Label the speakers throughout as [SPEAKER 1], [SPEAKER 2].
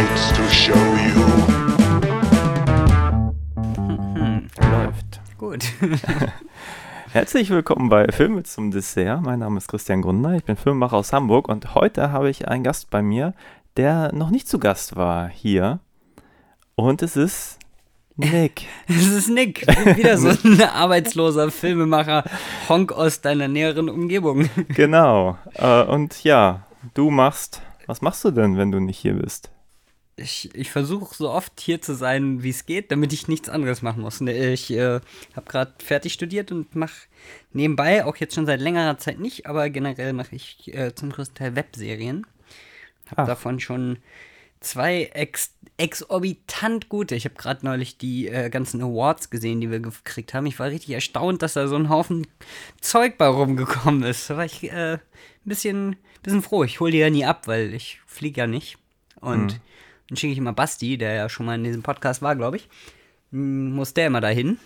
[SPEAKER 1] such sights to show you.
[SPEAKER 2] Läuft.
[SPEAKER 3] Gut.
[SPEAKER 2] Herzlich willkommen bei Filme zum Dessert. Mein Name ist Christian Grunder, ich bin Filmemacher aus Hamburg und heute habe ich einen Gast bei mir, der noch nicht zu Gast war hier. Und es ist Nick.
[SPEAKER 3] Das ist Nick. Wieder so ein arbeitsloser Filmemacher. Honk aus deiner näheren Umgebung.
[SPEAKER 2] genau. Äh, und ja, du machst. Was machst du denn, wenn du nicht hier bist?
[SPEAKER 3] Ich, ich versuche so oft hier zu sein, wie es geht, damit ich nichts anderes machen muss. Ne, Ich äh, habe gerade fertig studiert und mache nebenbei, auch jetzt schon seit längerer Zeit nicht, aber generell mache ich äh, zum größten Teil Webserien. Habe
[SPEAKER 2] Ach.
[SPEAKER 3] davon schon zwei ex exorbitant gute. Ich habe gerade neulich die äh, ganzen Awards gesehen, die wir gekriegt haben. Ich war richtig erstaunt, dass da so ein Haufen Zeug bei rumgekommen ist. Da war ich äh, ein bisschen, bisschen froh. Ich hole die ja nie ab, weil ich fliege ja nicht. Und dann schicke ich immer Basti, der ja schon mal in diesem Podcast war, glaube ich. m, Muss der immer dahin.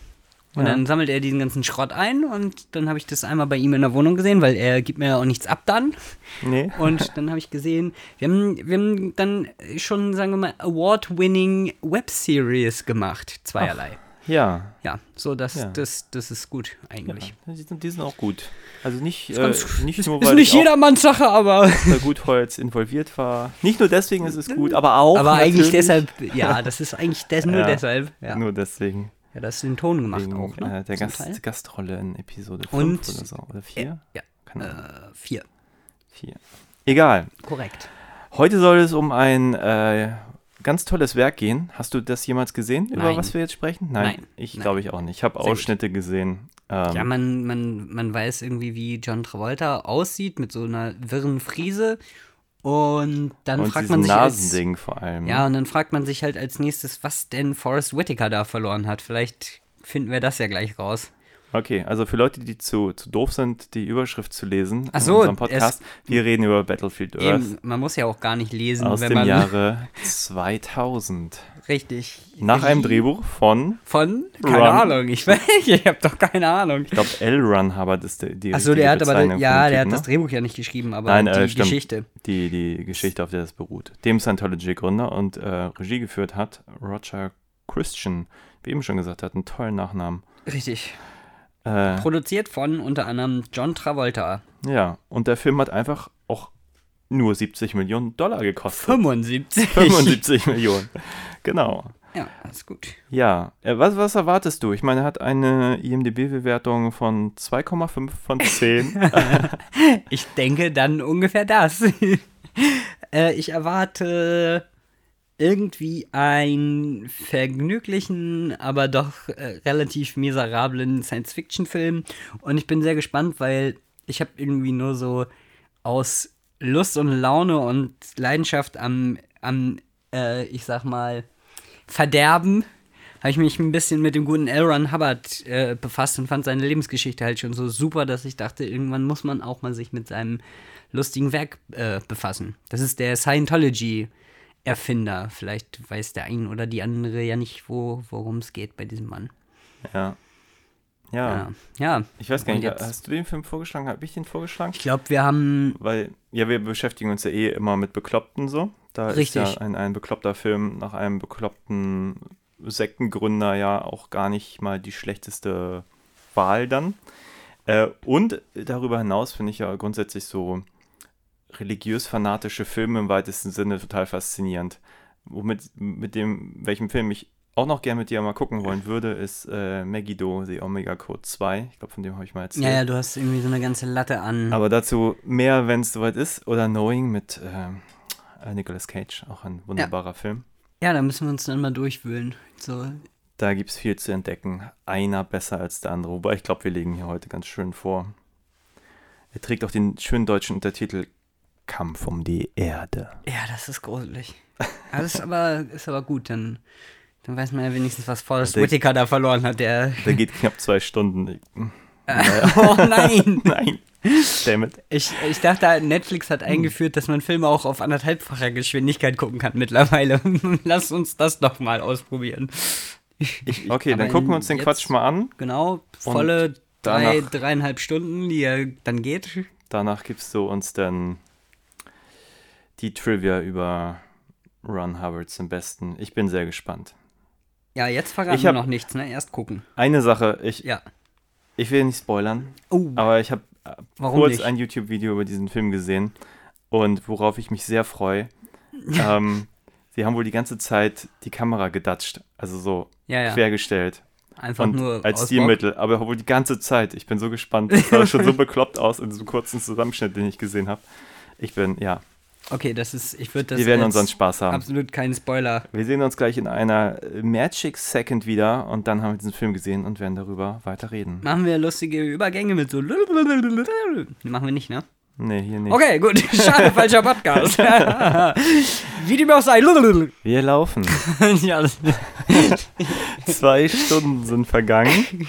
[SPEAKER 3] Und
[SPEAKER 2] Ja.
[SPEAKER 3] dann sammelt er diesen ganzen Schrott ein und dann habe ich das einmal bei ihm in der Wohnung gesehen, weil er gibt mir ja auch nichts ab dann.
[SPEAKER 2] Nee.
[SPEAKER 3] Und dann habe ich gesehen, wir haben, wir haben dann schon, sagen wir mal, Award-winning Webseries gemacht, zweierlei.
[SPEAKER 2] Ja.
[SPEAKER 3] Ja, so das,
[SPEAKER 2] Ja.
[SPEAKER 3] das, das ist gut eigentlich.
[SPEAKER 2] Die sind, die sind auch gut. Also nicht, äh, nicht nur,
[SPEAKER 3] ist
[SPEAKER 2] weil
[SPEAKER 3] nicht
[SPEAKER 2] ich auch
[SPEAKER 3] jedermanns Sache, aber,
[SPEAKER 2] da gut jetzt involviert war. Nicht nur deswegen ist es gut, aber auch.
[SPEAKER 3] aber eigentlich
[SPEAKER 2] natürlich-
[SPEAKER 3] deshalb, ja, das ist eigentlich des, nur
[SPEAKER 2] Ja,
[SPEAKER 3] deshalb. Ja.
[SPEAKER 2] Nur deswegen.
[SPEAKER 3] ja, das ist den Ton gemacht
[SPEAKER 2] Wegen
[SPEAKER 3] auch, ne?
[SPEAKER 2] äh, der Gast,
[SPEAKER 3] Teil.
[SPEAKER 2] Gastrolle in Episode 5
[SPEAKER 3] Und-
[SPEAKER 2] oder so. Oder 4?
[SPEAKER 3] Ja,
[SPEAKER 2] Keine Ahnung.
[SPEAKER 3] äh, vier,
[SPEAKER 2] Vier. Egal.
[SPEAKER 3] korrekt.
[SPEAKER 2] Heute soll es um ein äh, ganz tolles Werk gehen. Hast du das jemals gesehen, über
[SPEAKER 3] Nein.
[SPEAKER 2] was wir jetzt sprechen?
[SPEAKER 3] Nein.
[SPEAKER 2] Ich
[SPEAKER 3] Nein.
[SPEAKER 2] glaube ich auch nicht. Ich habe
[SPEAKER 3] Sehr gut.
[SPEAKER 2] Ausschnitte gesehen. Ähm,
[SPEAKER 3] Ja, man, man, man weiß irgendwie, wie John Travolta aussieht mit so einer wirren Frise. Und dann
[SPEAKER 2] und
[SPEAKER 3] fragt man sich als,
[SPEAKER 2] Nasending vor allem.
[SPEAKER 3] Ja, und dann fragt man sich halt als nächstes, was denn Forrest Whitaker da verloren hat. Vielleicht finden wir das ja gleich raus.
[SPEAKER 2] Okay, also für Leute, die zu, zu doof sind, die Überschrift zu lesen
[SPEAKER 3] Ach
[SPEAKER 2] in
[SPEAKER 3] so,
[SPEAKER 2] unserem Podcast, wir reden über Battlefield Earth
[SPEAKER 3] Eben, man muss ja auch gar nicht lesen,
[SPEAKER 2] aus
[SPEAKER 3] wenn
[SPEAKER 2] dem
[SPEAKER 3] man
[SPEAKER 2] Jahre 2000.
[SPEAKER 3] richtig
[SPEAKER 2] Nach einem Drehbuch von,
[SPEAKER 3] von keine
[SPEAKER 2] Run.
[SPEAKER 3] Ahnung, ich weiß, ich habe doch keine Ahnung.
[SPEAKER 2] ich glaube, L. Ron Hubbard ist die, die
[SPEAKER 3] Achso, der hat aber
[SPEAKER 2] Bezeichnung
[SPEAKER 3] ja,
[SPEAKER 2] dem
[SPEAKER 3] der hat das
[SPEAKER 2] ne?
[SPEAKER 3] Drehbuch ja nicht geschrieben, aber
[SPEAKER 2] Nein,
[SPEAKER 3] die
[SPEAKER 2] äh.
[SPEAKER 3] Geschichte.
[SPEAKER 2] die, die Geschichte, auf der das beruht. Dem Scientology-Gründer und äh, Regie geführt hat Roger Christian, wie eben schon gesagt hat, einen tollen Nachnamen.
[SPEAKER 3] Richtig.
[SPEAKER 2] Äh,
[SPEAKER 3] Produziert von unter anderem John Travolta.
[SPEAKER 2] ja, und der Film hat einfach auch nur 70 Millionen Dollar gekostet.
[SPEAKER 3] 75.
[SPEAKER 2] 75 Millionen. Genau.
[SPEAKER 3] Ja, alles gut.
[SPEAKER 2] Ja, äh, was, was erwartest du? Ich meine, er hat eine IMDb-Bewertung von 2,5 von 10.
[SPEAKER 3] Ich denke dann ungefähr das. äh, ich erwarte irgendwie einen vergnüglichen, aber doch äh, relativ miserablen Science-Fiction-Film. Und ich bin sehr gespannt, weil ich habe irgendwie nur so aus Lust und Laune und Leidenschaft am, am äh, ich sag mal, Verderben habe ich mich ein bisschen mit dem guten L. Ron Hubbard äh, befasst und fand seine Lebensgeschichte halt schon so super, dass ich dachte, irgendwann muss man auch mal sich mit seinem lustigen Werk äh, befassen. Das ist der Scientology-Erfinder. Vielleicht weiß der ein oder die andere ja nicht, wo, worum es geht bei diesem Mann.
[SPEAKER 2] ja. Ja.
[SPEAKER 3] Ja, ja.
[SPEAKER 2] Ich weiß gar nicht, hast du den Film vorgeschlagen? Habe ich den vorgeschlagen?
[SPEAKER 3] Ich glaube, wir haben.
[SPEAKER 2] Weil, ja, wir beschäftigen uns ja eh immer mit Bekloppten so. Da
[SPEAKER 3] Richtig.
[SPEAKER 2] ist ja ein, ein bekloppter Film nach einem bekloppten Sektengründer ja auch gar nicht mal die schlechteste Wahl dann. Äh, und darüber hinaus finde ich ja grundsätzlich so religiös-fanatische Filme im weitesten Sinne total faszinierend. Womit, mit dem, welchem Film ich auch noch gerne mit dir mal gucken wollen würde, ist äh, Megiddo, The Omega Code 2. Ich glaube, von dem habe ich mal erzählt.
[SPEAKER 3] Ja, ja, du hast irgendwie so eine ganze Latte an.
[SPEAKER 2] Aber dazu mehr, wenn es soweit ist. Oder Knowing mit äh, Nicolas Cage, auch ein wunderbarer Film.
[SPEAKER 3] ja, da müssen wir uns dann mal durchwühlen. So,
[SPEAKER 2] Da gibt es viel zu entdecken. Einer besser als der andere. Wobei ich glaube, wir legen hier heute ganz schön vor. Er trägt auch den schönen deutschen Untertitel Kampf um die Erde.
[SPEAKER 3] Ja, das ist gruselig. Das ist aber, ist aber gut, dann, dann weiß man ja wenigstens, was Forrest
[SPEAKER 2] Der-
[SPEAKER 3] Whitaker da verloren hat. Der.
[SPEAKER 2] Der geht knapp zwei Stunden.
[SPEAKER 3] oh nein!
[SPEAKER 2] Nein. Damit.
[SPEAKER 3] Ich, ich dachte, Netflix hat eingeführt, dass man Filme auch auf anderthalbfacher Geschwindigkeit gucken kann mittlerweile. Lass uns das doch mal ausprobieren.
[SPEAKER 2] Okay,
[SPEAKER 3] Aber
[SPEAKER 2] dann gucken wir uns den
[SPEAKER 3] jetzt-
[SPEAKER 2] Quatsch mal an.
[SPEAKER 3] Genau, volle drei,
[SPEAKER 2] danach-
[SPEAKER 3] dreieinhalb Stunden, die er dann geht.
[SPEAKER 2] Danach gibst du uns dann die Trivia über Ron Hubbards im Besten. Ich bin sehr gespannt.
[SPEAKER 3] Ja, jetzt verraten
[SPEAKER 2] Ich
[SPEAKER 3] wir noch nichts, ne? Erst gucken.
[SPEAKER 2] Eine Sache, ich,
[SPEAKER 3] Ja.
[SPEAKER 2] ich will nicht spoilern,
[SPEAKER 3] Oh,
[SPEAKER 2] aber ich habe
[SPEAKER 3] warum
[SPEAKER 2] kurz
[SPEAKER 3] nicht?
[SPEAKER 2] ein YouTube-Video über diesen Film gesehen und worauf ich mich sehr freue. ähm, sie haben wohl die ganze Zeit die Kamera gedatscht, also so
[SPEAKER 3] ja, ja.
[SPEAKER 2] quergestellt.
[SPEAKER 3] Einfach
[SPEAKER 2] und
[SPEAKER 3] nur
[SPEAKER 2] als. Stilmittel, aber wohl die ganze Zeit. Ich bin so gespannt. Das sah schon so bekloppt aus in diesem kurzen Zusammenschnitt, den ich gesehen habe. Ich bin, ja,
[SPEAKER 3] Okay, das ist, ich würde das
[SPEAKER 2] wir werden unseren Spaß haben.
[SPEAKER 3] absolut keinen Spoiler.
[SPEAKER 2] Wir sehen uns gleich in einer Magic Second wieder und dann haben wir diesen Film gesehen und werden darüber weiter reden.
[SPEAKER 3] Machen wir lustige Übergänge mit so. Machen wir nicht, ne?
[SPEAKER 2] Nee, hier nicht.
[SPEAKER 3] Okay, gut. Schade, falscher Podcast. Wie dem auch sei.
[SPEAKER 2] Wir laufen.
[SPEAKER 3] ja,
[SPEAKER 2] Zwei Stunden sind vergangen.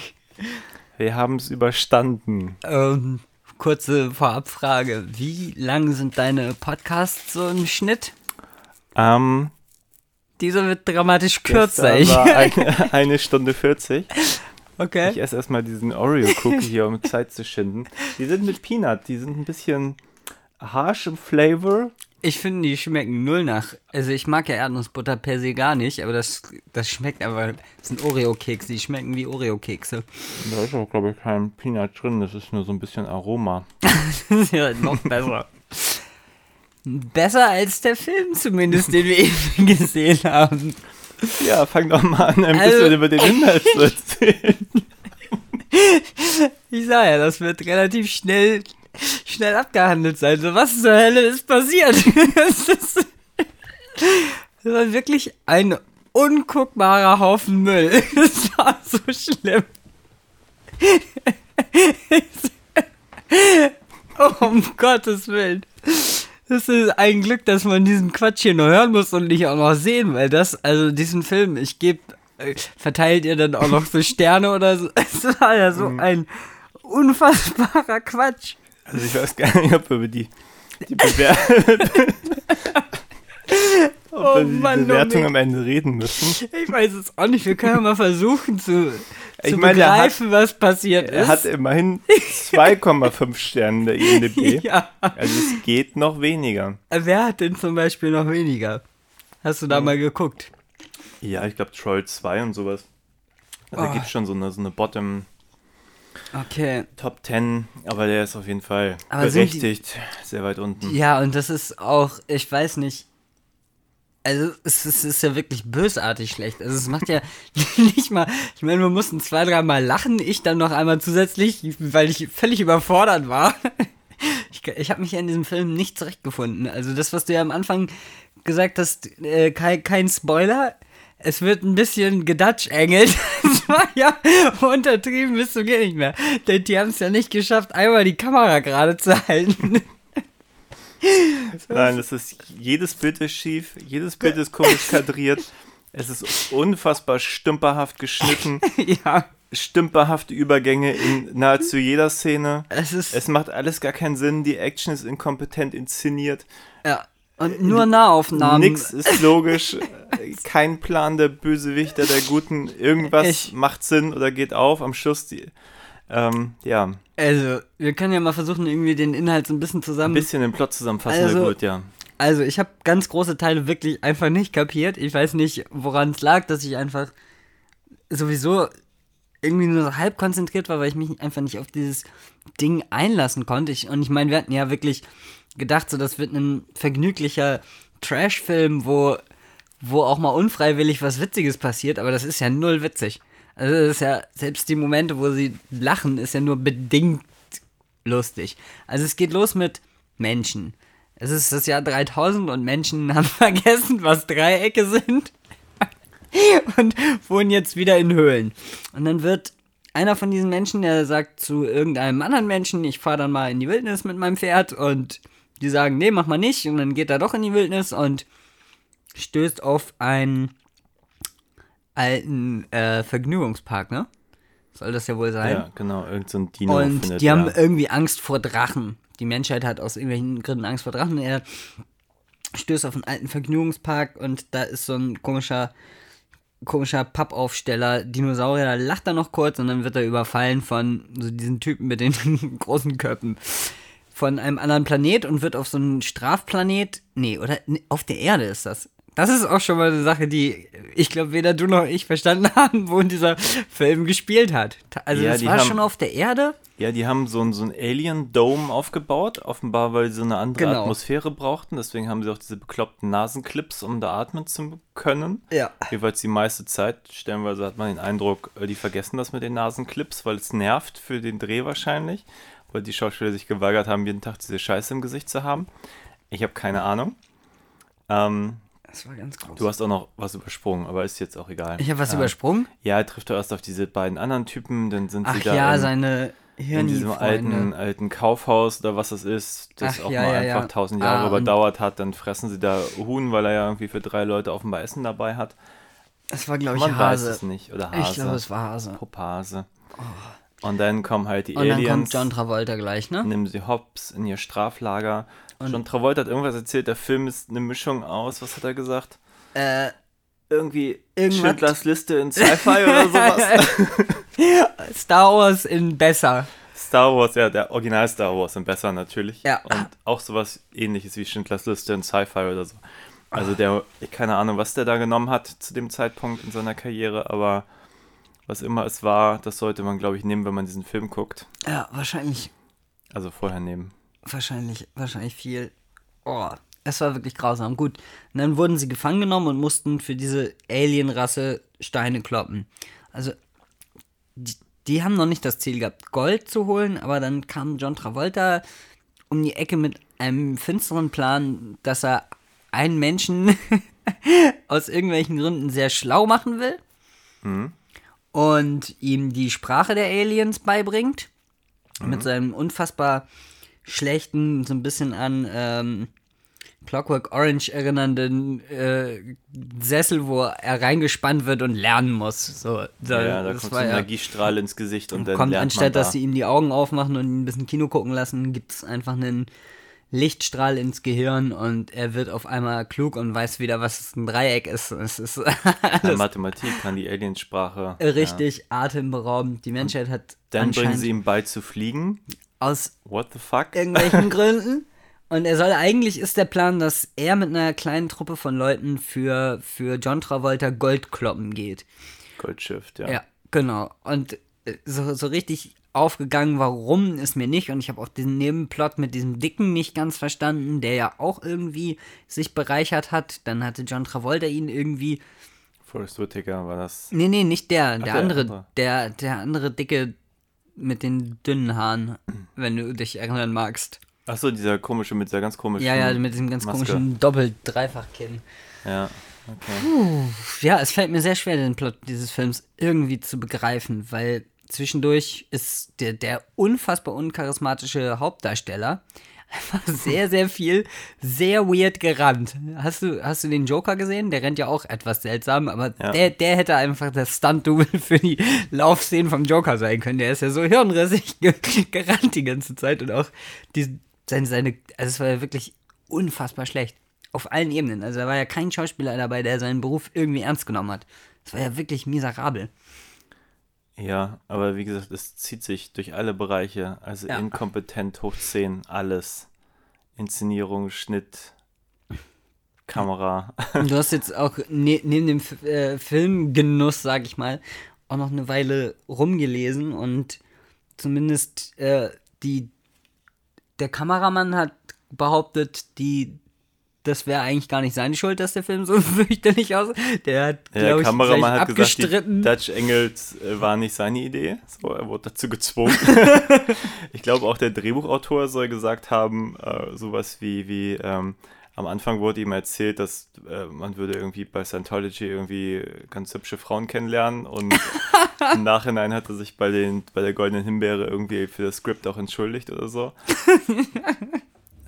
[SPEAKER 2] Wir haben es überstanden.
[SPEAKER 3] ähm, kurze Vorabfrage. Wie lang sind deine Podcasts so im Schnitt?
[SPEAKER 2] Ähm,
[SPEAKER 3] Dieser wird dramatisch kürzer. Ich,
[SPEAKER 2] eine, eine Stunde 40. Ich
[SPEAKER 3] okay.
[SPEAKER 2] esse erstmal diesen Oreo-Cookie hier, um Zeit zu schinden. Die sind mit Peanut, die sind ein bisschen harsh im Flavor.
[SPEAKER 3] Ich finde, die schmecken null nach. Also ich mag ja Erdnussbutter per se gar nicht, aber das, das schmeckt aber. Das sind Oreo-Kekse, die schmecken wie Oreo-Kekse.
[SPEAKER 2] Da ist auch, glaube ich, kein Peanut drin, das ist nur so ein bisschen Aroma.
[SPEAKER 3] Das ist ja noch besser. Besser als der Film zumindest, den wir eben gesehen haben.
[SPEAKER 2] Ja, fang doch mal an, ein
[SPEAKER 3] Also-
[SPEAKER 2] bisschen über den Inhalt zu erzählen.
[SPEAKER 3] Ich sag ja, das wird relativ schnell, schnell abgehandelt sein. So, was zur Hölle ist passiert? Das, ist, das war wirklich ein unguckbarer Haufen Müll. Das war so schlimm. Oh, um Gottes Willen. Das ist ein Glück, dass man diesen Quatsch hier nur hören muss und nicht auch noch sehen, weil das, also diesen Film, ich gebe, äh, verteilt ihr dann auch noch so Sterne oder so. Es war ja so ein unfassbarer Quatsch.
[SPEAKER 2] Also ich weiß gar nicht, ob wir über die, die, Bewer ob
[SPEAKER 3] Oh
[SPEAKER 2] wir die
[SPEAKER 3] Mann, oh
[SPEAKER 2] Bewertung
[SPEAKER 3] Mann.
[SPEAKER 2] am Ende reden müssen.
[SPEAKER 3] Ich weiß es auch nicht, wir können ja mal versuchen zu,
[SPEAKER 2] Ich
[SPEAKER 3] zu
[SPEAKER 2] meine, er hat-
[SPEAKER 3] begreifen, was passiert
[SPEAKER 2] Er
[SPEAKER 3] ist.
[SPEAKER 2] hat immerhin 2,5 Sterne in der IMDb.
[SPEAKER 3] ja.
[SPEAKER 2] Also es geht noch weniger.
[SPEAKER 3] Wer hat denn zum Beispiel noch weniger? Hast du da mal geguckt?
[SPEAKER 2] Ja, ich glaube Troll 2 und sowas. Also
[SPEAKER 3] Oh.
[SPEAKER 2] da gibt es schon so eine, so eine Bottom
[SPEAKER 3] Okay.
[SPEAKER 2] Top 10, aber der ist auf jeden Fall
[SPEAKER 3] Aber sind die-
[SPEAKER 2] berechtigt sehr weit unten.
[SPEAKER 3] Ja, und das ist auch, ich weiß nicht. Also, es ist, es ist ja wirklich bösartig schlecht. Also, es macht ja nicht mal. Ich meine, wir mussten zwei, dreimal lachen. Ich dann noch einmal zusätzlich, weil ich völlig überfordert war. Ich, ich habe mich in diesem Film nicht zurechtgefunden. Also, das, was du ja am Anfang gesagt hast, äh, kein, kein Spoiler. Es wird ein bisschen gedatschengelt. Das war ja untertrieben bis zum geht nicht mehr. Denn die haben es ja nicht geschafft, einmal die Kamera gerade zu halten.
[SPEAKER 2] Nein, es ist jedes Bild ist schief, jedes Bild ist komisch kadriert. Es ist unfassbar stümperhaft geschnitten,
[SPEAKER 3] ja.
[SPEAKER 2] stümperhafte Übergänge in nahezu jeder Szene.
[SPEAKER 3] Es ist.
[SPEAKER 2] Es macht alles gar keinen Sinn, die Action ist inkompetent inszeniert.
[SPEAKER 3] ja. Und nur Nahaufnahmen.
[SPEAKER 2] Nix ist logisch, kein Plan der Bösewichter, der Guten. Irgendwas
[SPEAKER 3] Ich-
[SPEAKER 2] macht Sinn oder geht auf. Am Schluss, die, ähm, ja,
[SPEAKER 3] Also, wir können ja mal versuchen, irgendwie den Inhalt so ein bisschen
[SPEAKER 2] ein
[SPEAKER 3] zusammen.
[SPEAKER 2] bisschen den Plot zusammenfassen,
[SPEAKER 3] Also-
[SPEAKER 2] gut, ja.
[SPEAKER 3] Also, ich habe ganz große Teile wirklich einfach nicht kapiert. Ich weiß nicht, woran es lag, dass ich einfach sowieso irgendwie nur so halb konzentriert war, weil ich mich einfach nicht auf dieses Ding einlassen konnte. Ich, und ich meine, wir hatten ja wirklich gedacht, so das wird ein vergnüglicher Trash-Film, wo, wo auch mal unfreiwillig was Witziges passiert, aber das ist ja null witzig. Also das ist ja, selbst die Momente, wo sie lachen, ist ja nur bedingt lustig. Also es geht los mit Menschen. Es ist das Jahr 3000 und Menschen haben vergessen, was Dreiecke sind und wohnen jetzt wieder in Höhlen. Und dann wird einer von diesen Menschen, der sagt zu irgendeinem anderen Menschen, ich fahre dann mal in die Wildnis mit meinem Pferd und die sagen, nee, mach mal nicht. Und dann geht er doch in die Wildnis und stößt auf einen alten äh, Vergnügungspark, ne? Soll das ja wohl sein.
[SPEAKER 2] Ja, genau, irgend so ein Dino
[SPEAKER 3] Und
[SPEAKER 2] findet
[SPEAKER 3] die haben
[SPEAKER 2] er.
[SPEAKER 3] irgendwie Angst vor Drachen. Die Menschheit hat aus irgendwelchen Gründen Angst vor Drachen. Er stößt auf einen alten Vergnügungspark und da ist so ein komischer komischer Pappaufsteller Dinosaurier, da lacht er noch kurz und dann wird er überfallen von so diesen Typen mit den großen Köpfen von einem anderen Planet und wird auf so einen Strafplanet, nee, oder auf der Erde ist das. Das ist auch schon mal eine Sache, die ich glaube weder du noch ich verstanden haben, wo dieser Film gespielt hat. Also
[SPEAKER 2] Ja,
[SPEAKER 3] das
[SPEAKER 2] die
[SPEAKER 3] war
[SPEAKER 2] haben-
[SPEAKER 3] schon auf der Erde.
[SPEAKER 2] Ja, die haben so ein, so Alien-Dome aufgebaut, offenbar, weil sie so eine andere
[SPEAKER 3] Genau.
[SPEAKER 2] Atmosphäre brauchten. Deswegen haben sie auch diese bekloppten Nasenclips, um da atmen zu können.
[SPEAKER 3] Ja.
[SPEAKER 2] Jeweils die meiste Zeit, stellenweise hat man den Eindruck, äh, die vergessen das mit den Nasenclips, weil es nervt für den Dreh wahrscheinlich, weil die Schauspieler sich geweigert haben, jeden Tag diese Scheiße im Gesicht zu haben. Ich habe keine Ahnung. Ähm,
[SPEAKER 3] Das war ganz groß.
[SPEAKER 2] du hast auch noch was übersprungen, aber ist jetzt auch egal.
[SPEAKER 3] ich habe was
[SPEAKER 2] Ähm,
[SPEAKER 3] übersprungen.
[SPEAKER 2] Ja, er trifft doch erst auf diese beiden anderen Typen, dann sind
[SPEAKER 3] Ach
[SPEAKER 2] sie da
[SPEAKER 3] ja,
[SPEAKER 2] in,
[SPEAKER 3] seine
[SPEAKER 2] in diesem alten, alten Kaufhaus oder was das ist, das
[SPEAKER 3] Ach,
[SPEAKER 2] auch
[SPEAKER 3] ja,
[SPEAKER 2] mal
[SPEAKER 3] ja,
[SPEAKER 2] einfach
[SPEAKER 3] ja.
[SPEAKER 2] tausend Jahre
[SPEAKER 3] Ah,
[SPEAKER 2] überdauert hat. Dann fressen sie da Huhn, weil er ja irgendwie für drei Leute offenbar Essen dabei hat.
[SPEAKER 3] Das war, glaube ich,
[SPEAKER 2] Man weiß
[SPEAKER 3] Hase.
[SPEAKER 2] es nicht. Oder Hase.
[SPEAKER 3] Ich glaube, es war Hase.
[SPEAKER 2] Popase. Und dann kommen halt die
[SPEAKER 3] Und dann
[SPEAKER 2] Aliens,
[SPEAKER 3] kommt John Travolta gleich, ne?
[SPEAKER 2] nehmen sie Hobbs in ihr Straflager. John Travolta hat irgendwas erzählt, der Film ist eine Mischung aus, was hat er gesagt?
[SPEAKER 3] Äh,
[SPEAKER 2] Irgendwie
[SPEAKER 3] Irgendwas-
[SPEAKER 2] Schindlers Liste in Sci-Fi oder sowas.
[SPEAKER 3] Star Wars in besser.
[SPEAKER 2] Star Wars, ja, der Original Star Wars sind besser natürlich.
[SPEAKER 3] Ja.
[SPEAKER 2] Und auch sowas ähnliches wie Schindlers Liste in Sci-Fi oder so. Also der, ich keine Ahnung, was der da genommen hat zu dem Zeitpunkt in seiner Karriere, aber was immer es war, das sollte man, glaube ich, nehmen, wenn man diesen Film guckt.
[SPEAKER 3] Ja, wahrscheinlich,
[SPEAKER 2] Also vorher nehmen.
[SPEAKER 3] wahrscheinlich, wahrscheinlich viel. Oh, es war wirklich grausam. Gut, und dann wurden sie gefangen genommen und mussten für diese Alien-Rasse Steine kloppen. Also, die, die haben noch nicht das Ziel gehabt, Gold zu holen, aber dann kam John Travolta um die Ecke mit einem finsteren Plan, dass er einen Menschen aus irgendwelchen Gründen sehr schlau machen will und ihm die Sprache der Aliens beibringt. Mit seinem unfassbar schlechten, so ein bisschen an ähm, Clockwork Orange erinnernden äh, Sessel, wo er reingespannt wird und lernen muss. So, da,
[SPEAKER 2] ja, da kommt so ein Energiestrahl ins Gesicht und dann
[SPEAKER 3] kommt
[SPEAKER 2] lernt
[SPEAKER 3] anstatt,
[SPEAKER 2] man da.
[SPEAKER 3] dass sie ihm die Augen aufmachen und ihn ein bisschen Kino gucken lassen, gibt es einfach einen Lichtstrahl ins Gehirn und er wird auf einmal klug und weiß wieder, was ein Dreieck ist. Es ist
[SPEAKER 2] Ja, Mathematik kann die Aliensprache. Ja.
[SPEAKER 3] richtig atemberaubend. Die Menschheit hat
[SPEAKER 2] Dann bringen sie ihm bei zu fliegen.
[SPEAKER 3] aus
[SPEAKER 2] What the fuck?
[SPEAKER 3] irgendwelchen Gründen. Und er soll eigentlich ist der Plan, dass er mit einer kleinen Truppe von Leuten für, für John Travolta Gold kloppen geht.
[SPEAKER 2] Goldschiff, ja.
[SPEAKER 3] Ja, genau. Und äh, so, so richtig aufgegangen, warum ist mir nicht. Und ich habe auch diesen Nebenplot mit diesem Dicken nicht ganz verstanden, der ja auch irgendwie sich bereichert hat. Dann hatte John Travolta ihn irgendwie.
[SPEAKER 2] Forrest Whitaker war das.
[SPEAKER 3] Nee, nee, nicht der. Der,
[SPEAKER 2] der
[SPEAKER 3] andere,
[SPEAKER 2] andere.
[SPEAKER 3] Der, der andere Dicke mit den dünnen Haaren, wenn du dich erinnern magst.
[SPEAKER 2] Achso, dieser komische mit dieser ganz komischen.
[SPEAKER 3] Ja, ja, mit diesem ganz
[SPEAKER 2] Maske.
[SPEAKER 3] komischen Doppel-Dreifach-Kinn.
[SPEAKER 2] Ja, okay.
[SPEAKER 3] Ja, es fällt mir sehr schwer, den Plot dieses Films irgendwie zu begreifen, weil zwischendurch ist der, der unfassbar uncharismatische Hauptdarsteller einfach sehr, sehr viel, sehr weird gerannt. Hast du, hast du den Joker gesehen? Der rennt ja auch etwas seltsam, aber
[SPEAKER 2] Ja.
[SPEAKER 3] der, der hätte einfach das Stunt-Double für die Laufszenen vom Joker sein können. Der ist ja so hirnrissig ge gerannt die ganze Zeit und auch die, seine, seine, also es war ja wirklich unfassbar schlecht. Auf allen Ebenen. Also da war ja kein Schauspieler dabei, der seinen Beruf irgendwie ernst genommen hat. Es war ja wirklich miserabel.
[SPEAKER 2] Ja, aber wie gesagt, es zieht sich durch alle Bereiche. Also
[SPEAKER 3] Ja.
[SPEAKER 2] inkompetent hoch 10, alles. Inszenierung, Schnitt, Kamera.
[SPEAKER 3] Und du hast jetzt auch ne neben dem F äh, Filmgenuss, sag ich mal, auch noch eine Weile rumgelesen und zumindest äh, die der Kameramann hat behauptet, die das wäre eigentlich gar nicht seine Schuld, dass der Film so fürchterlich aussieht. Der hat,
[SPEAKER 2] Der
[SPEAKER 3] glaube ich,
[SPEAKER 2] Kameramann hat gesagt,
[SPEAKER 3] abgestritten.
[SPEAKER 2] die Dutch Engels äh, war nicht seine Idee. So, er wurde dazu gezwungen. ich glaube, auch der Drehbuchautor soll gesagt haben, äh, sowas wie, wie ähm, am Anfang wurde ihm erzählt, dass äh, man würde irgendwie bei Scientology irgendwie ganz hübsche Frauen kennenlernen und im Nachhinein hat er sich bei, den, bei der Goldenen Himbeere irgendwie für das Skript auch entschuldigt oder so.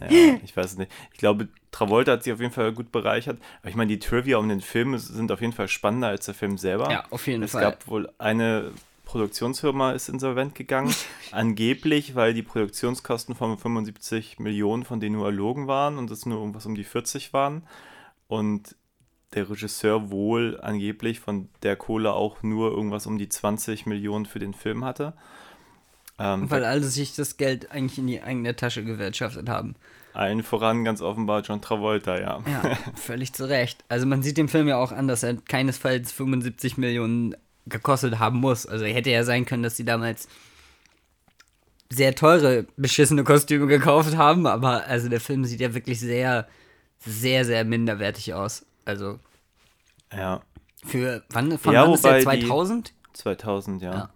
[SPEAKER 2] Ja, ich weiß es nicht. Ich glaube, Travolta hat sich auf jeden Fall gut bereichert. Aber ich meine, die Trivia um den Film sind auf jeden Fall spannender als der Film selber.
[SPEAKER 3] Ja, auf jeden
[SPEAKER 2] es
[SPEAKER 3] Fall.
[SPEAKER 2] gab wohl eine Produktionsfirma ist insolvent gegangen. angeblich, weil die Produktionskosten von 75 Millionen von denen nur erlogen waren und es nur irgendwas um die 40 waren. Und der Regisseur wohl angeblich von der Kohle auch nur irgendwas um die 20 Millionen für den Film hatte. Ähm,
[SPEAKER 3] Weil alle sich das Geld eigentlich in die eigene Tasche gewirtschaftet haben.
[SPEAKER 2] allen voran ganz offenbar John Travolta, ja.
[SPEAKER 3] Ja, völlig zu Recht. Also man sieht dem Film ja auch an, dass er keinesfalls 75 Millionen gekostet haben muss. Also hätte ja sein können, dass sie damals sehr teure, beschissene Kostüme gekauft haben, aber also der Film sieht ja wirklich sehr, sehr, sehr minderwertig aus. Also
[SPEAKER 2] Ja,
[SPEAKER 3] für wann, von
[SPEAKER 2] Ja,
[SPEAKER 3] wann ist der
[SPEAKER 2] wobei die-
[SPEAKER 3] 2000?
[SPEAKER 2] 2000, ja.
[SPEAKER 3] Ja.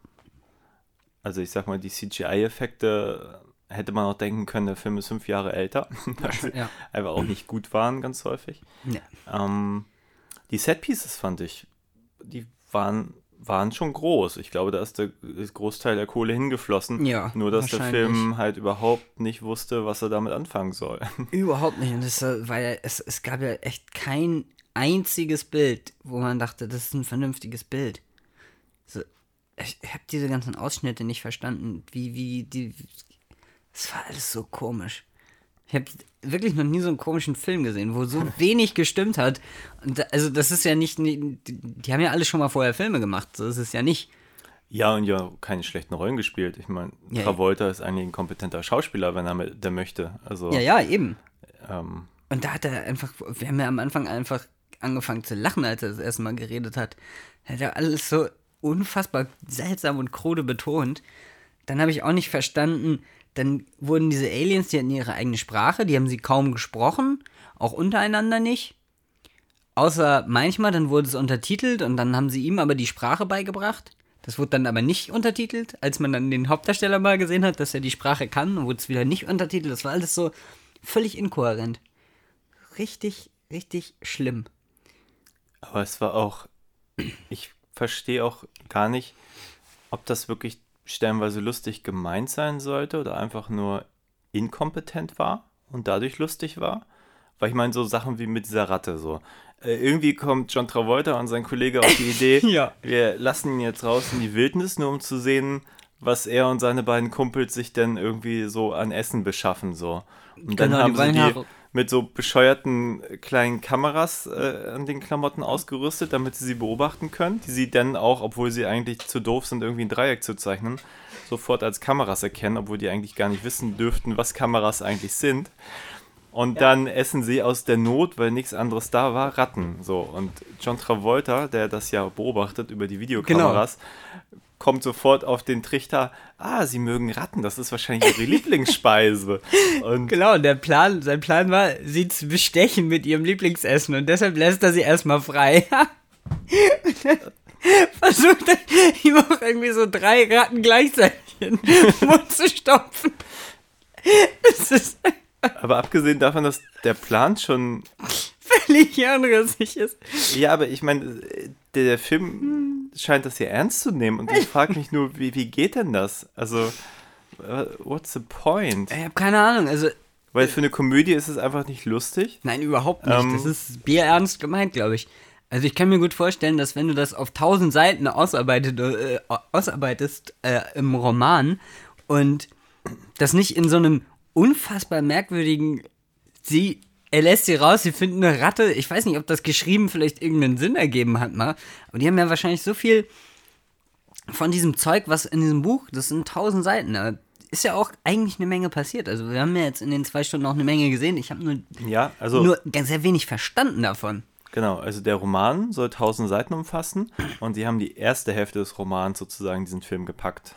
[SPEAKER 2] Also ich sag mal, die CGI-Effekte hätte man auch denken können, der Film ist fünf Jahre älter, weil sie
[SPEAKER 3] Ja.
[SPEAKER 2] einfach auch nicht gut waren, ganz häufig.
[SPEAKER 3] Ja.
[SPEAKER 2] Ähm, die Set-Pieces fand ich, die waren, waren schon groß. Ich glaube, da ist der Großteil der Kohle hingeflossen.
[SPEAKER 3] Ja,
[SPEAKER 2] Nur, dass der. Film halt überhaupt nicht wusste, was er damit anfangen soll.
[SPEAKER 3] Überhaupt nicht. Und das, äh, weil es, es gab ja echt kein einziges Bild, wo man dachte, das ist ein vernünftiges Bild. So, ich habe diese ganzen Ausschnitte nicht verstanden. Wie, wie, die. Es war alles so komisch. Ich habe wirklich noch nie so einen komischen Film gesehen, wo so wenig gestimmt hat. Da, also, das ist ja nicht. Die, die haben ja alle schon mal vorher Filme gemacht. So ist es ja nicht.
[SPEAKER 2] Ja, und ja, keine schlechten Rollen gespielt. Ich meine,
[SPEAKER 3] Ja,
[SPEAKER 2] Travolta ist eigentlich ein kompetenter Schauspieler, wenn er der möchte. Also,
[SPEAKER 3] Ja, ja, eben.
[SPEAKER 2] ähm,
[SPEAKER 3] Und da hat er einfach, wir haben ja am Anfang einfach angefangen zu lachen, als er das erste Mal geredet hat. Er hat ja alles so unfassbar seltsam und krude betont. Dann habe ich auch nicht verstanden, dann wurden diese Aliens, die hatten ihre eigene Sprache, die haben sie kaum gesprochen, auch untereinander nicht. Außer manchmal, dann wurde es untertitelt und dann haben sie ihm aber die Sprache beigebracht. Das wurde dann aber nicht untertitelt. Als man dann den Hauptdarsteller mal gesehen hat, dass er die Sprache kann, wurde es wieder nicht untertitelt. Das war alles so völlig inkohärent. Richtig, richtig schlimm.
[SPEAKER 2] Aber es war auch, ich verstehe auch gar nicht, ob das wirklich stellenweise lustig gemeint sein sollte oder einfach nur inkompetent war und dadurch lustig war. Weil ich meine, so Sachen wie mit dieser Ratte so. Äh, irgendwie kommt John Travolta und sein Kollege auf die Idee,
[SPEAKER 3] Ja.
[SPEAKER 2] wir lassen ihn jetzt raus in die Wildnis, nur um zu sehen, was er und seine beiden Kumpels sich denn irgendwie so an Essen beschaffen. So. Und dann
[SPEAKER 3] Genau, die
[SPEAKER 2] haben sie
[SPEAKER 3] wollen
[SPEAKER 2] die mit so bescheuerten äh, kleinen Kameras äh, an den Klamotten ausgerüstet, damit sie sie beobachten können, die sie dann auch, obwohl sie eigentlich zu doof sind, irgendwie ein Dreieck zu zeichnen, sofort als Kameras erkennen, obwohl die eigentlich gar nicht wissen dürften, was Kameras eigentlich sind. Und dann essen sie aus der Not, weil nichts anderes da war, Ratten. So. Und John Travolta, der das ja beobachtet über die Videokameras, kommt sofort auf den Trichter, ah, sie mögen Ratten, das ist wahrscheinlich ihre Lieblingsspeise. Und
[SPEAKER 3] Genau, der Plan, sein Plan war, sie zu bestechen mit ihrem Lieblingsessen und deshalb lässt er sie erstmal frei. Versucht er, ihm auch irgendwie so drei Ratten gleichzeitig in den Mund zu stopfen.
[SPEAKER 2] Aber abgesehen davon, dass der Plan schon.
[SPEAKER 3] völlig hirnrissig ist.
[SPEAKER 2] Ja, aber ich meine, der, der Film scheint das hier ernst zu nehmen und ich frage mich nur, wie, wie geht denn das? Also, what's the point?
[SPEAKER 3] Ich habe keine Ahnung, also
[SPEAKER 2] Weil für eine Komödie ist es einfach nicht lustig.
[SPEAKER 3] Nein, überhaupt nicht.
[SPEAKER 2] Ähm,
[SPEAKER 3] das ist bierernst gemeint, glaube ich. Also ich kann mir gut vorstellen, dass wenn du das auf tausend Seiten ausarbeitet, äh, ausarbeitest äh, im Roman und das nicht in so einem unfassbar merkwürdigen, sie, er lässt sie raus, sie finden eine Ratte. Ich weiß nicht, ob das geschrieben vielleicht irgendeinen Sinn ergeben hat mal. Aber die haben ja wahrscheinlich so viel von diesem Zeug, was in diesem Buch, das sind tausend Seiten, da ist ja auch eigentlich eine Menge passiert. Also wir haben ja jetzt in den zwei Stunden auch eine Menge gesehen. Ich habe nur
[SPEAKER 2] Ja, also.
[SPEAKER 3] nur ganz sehr wenig verstanden davon.
[SPEAKER 2] Genau, also der Roman soll 1000 Seiten umfassen und sie haben die erste Hälfte des Romans sozusagen in diesen Film gepackt.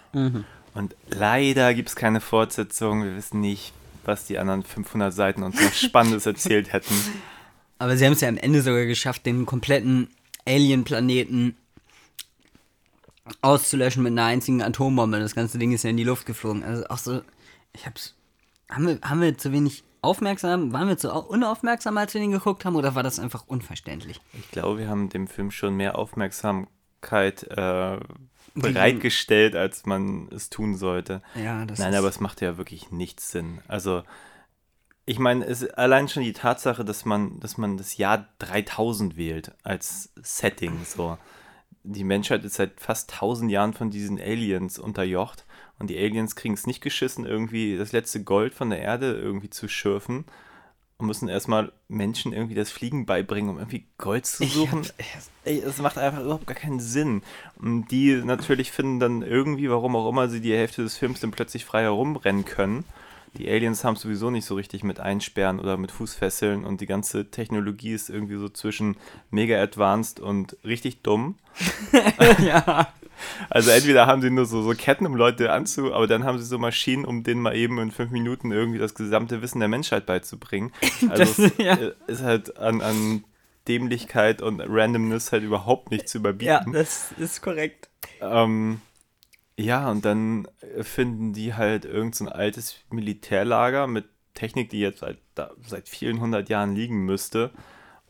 [SPEAKER 2] Und leider gibt es keine Fortsetzung. Wir wissen nicht, was die anderen 500 Seiten uns noch Spannendes erzählt hätten.
[SPEAKER 3] Aber sie haben es ja am Ende sogar geschafft, den kompletten Alien-Planeten auszulöschen mit einer einzigen Atombombe. Das ganze Ding ist ja in die Luft geflogen. Also auch so, ich hab's. Haben wir, haben wir zu wenig aufmerksam, waren wir zu au- unaufmerksam, als wir den geguckt haben, oder war das einfach unverständlich?
[SPEAKER 2] Ich glaube, wir haben dem Film schon mehr Aufmerksamkeit äh, bereitgestellt, als man es tun sollte.
[SPEAKER 3] Ja, das
[SPEAKER 2] Nein,
[SPEAKER 3] ist,
[SPEAKER 2] aber es macht ja wirklich nichts Sinn. Also, ich meine, es allein schon die Tatsache, dass man, dass man das Jahr 3000 wählt als Setting. So, die Menschheit ist seit fast 1000 Jahren von diesen Aliens unterjocht und die Aliens kriegen es nicht geschissen, irgendwie das letzte Gold von der Erde irgendwie zu schürfen. Und müssen erstmal Menschen irgendwie das Fliegen beibringen, um irgendwie Gold zu suchen. Ey, das macht einfach überhaupt gar keinen Sinn. Und die natürlich finden dann irgendwie, warum auch immer, sie die Hälfte des Films dann plötzlich frei herumrennen können. Die Aliens haben sowieso nicht so richtig mit Einsperren oder mit Fußfesseln und die ganze Technologie ist irgendwie so zwischen mega advanced und richtig dumm.
[SPEAKER 3] ja.
[SPEAKER 2] Also entweder haben sie nur so, so Ketten, um Leute anzu, aber dann haben sie so Maschinen, um denen mal eben in fünf Minuten irgendwie das gesamte Wissen der Menschheit beizubringen. Also
[SPEAKER 3] Das-
[SPEAKER 2] es
[SPEAKER 3] ja.
[SPEAKER 2] äh, ist halt an, an Dämlichkeit und Randomness halt überhaupt nicht zu überbieten.
[SPEAKER 3] Ja, das ist korrekt.
[SPEAKER 2] Ähm, ja, und dann finden die halt irgend so ein altes Militärlager mit Technik, die jetzt seit, da, seit vielen hundert Jahren liegen müsste.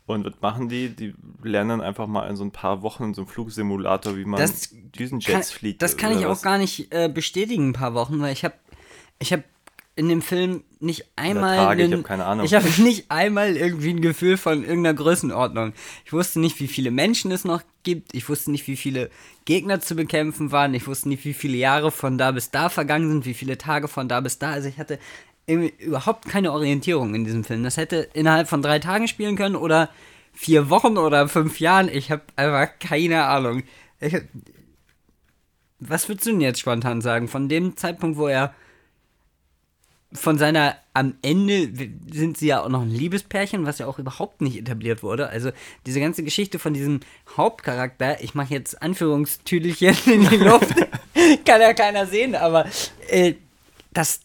[SPEAKER 2] Und was machen die? Die lernen dann einfach mal in so ein paar Wochen in so einem Flugsimulator, wie man
[SPEAKER 3] Das
[SPEAKER 2] Düsenjets
[SPEAKER 3] kann,
[SPEAKER 2] fliegt.
[SPEAKER 3] Das kann ich
[SPEAKER 2] was.
[SPEAKER 3] auch gar nicht äh, bestätigen, ein paar Wochen, weil ich habe ich hab in dem Film nicht einmal.
[SPEAKER 2] Tage, ich
[SPEAKER 3] einen-
[SPEAKER 2] hab keine Ahnung.
[SPEAKER 3] Ich habe nicht einmal irgendwie ein Gefühl von irgendeiner Größenordnung. Ich wusste nicht, wie viele Menschen es noch gibt. Ich wusste nicht, wie viele Gegner zu bekämpfen waren. Ich wusste nicht, wie viele Jahre von da bis da vergangen sind, wie viele Tage von da bis da. Also ich hatte überhaupt keine Orientierung in diesem Film. Das hätte innerhalb von drei Tagen spielen können oder vier Wochen oder fünf Jahren. Ich habe einfach keine Ahnung. Ich was würdest du denn jetzt spontan sagen? Von dem Zeitpunkt, wo er von seiner, am Ende sind sie ja auch noch ein Liebespärchen, was ja auch überhaupt nicht etabliert wurde. Also diese ganze Geschichte von diesem Hauptcharakter, ich mache jetzt Anführungstüdelchen in die Luft, kann ja keiner sehen, aber äh, das,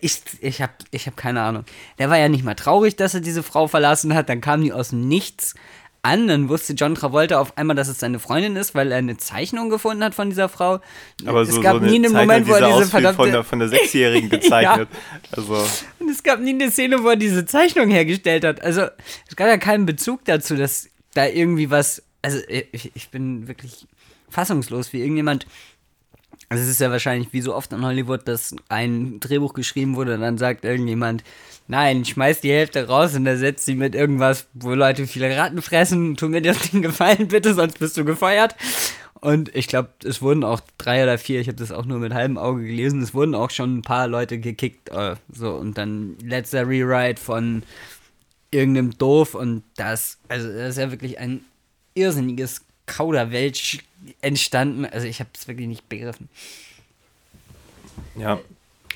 [SPEAKER 3] ich, ich habe ich hab keine Ahnung. Der war ja nicht mal traurig, dass er diese Frau verlassen hat, dann kam die aus dem Nichts an, dann wusste John Travolta auf einmal, dass es seine Freundin ist, weil er eine Zeichnung gefunden hat von dieser Frau.
[SPEAKER 2] Aber
[SPEAKER 3] es
[SPEAKER 2] so,
[SPEAKER 3] gab
[SPEAKER 2] so
[SPEAKER 3] nie einen
[SPEAKER 2] Zeichnung,
[SPEAKER 3] Moment, wo er diese verdammte...
[SPEAKER 2] von der, von der Sechsjährigen gezeichnet. Also,
[SPEAKER 3] Und es gab nie eine Szene, wo er diese Zeichnung hergestellt hat. Also, es gab ja keinen Bezug dazu, dass da irgendwie was. Also, ich, ich bin wirklich fassungslos, wie irgendjemand. Also, es ist ja wahrscheinlich wie so oft in Hollywood, dass ein Drehbuch geschrieben wurde und dann sagt irgendjemand, nein, schmeiß die Hälfte raus und ersetzt sie mit irgendwas, wo Leute viele Ratten fressen. Tu mir das den Gefallen bitte, sonst bist du gefeuert. Und ich glaube, es wurden auch drei oder vier, ich habe das auch nur mit halbem Auge gelesen, es wurden auch schon ein paar Leute gekickt. Äh, so, und dann letzter Rewrite von irgendeinem Doof und das, also das ist ja wirklich ein irrsinniges Kauderwelsch entstanden. Also ich habe es wirklich nicht begriffen.
[SPEAKER 2] ja.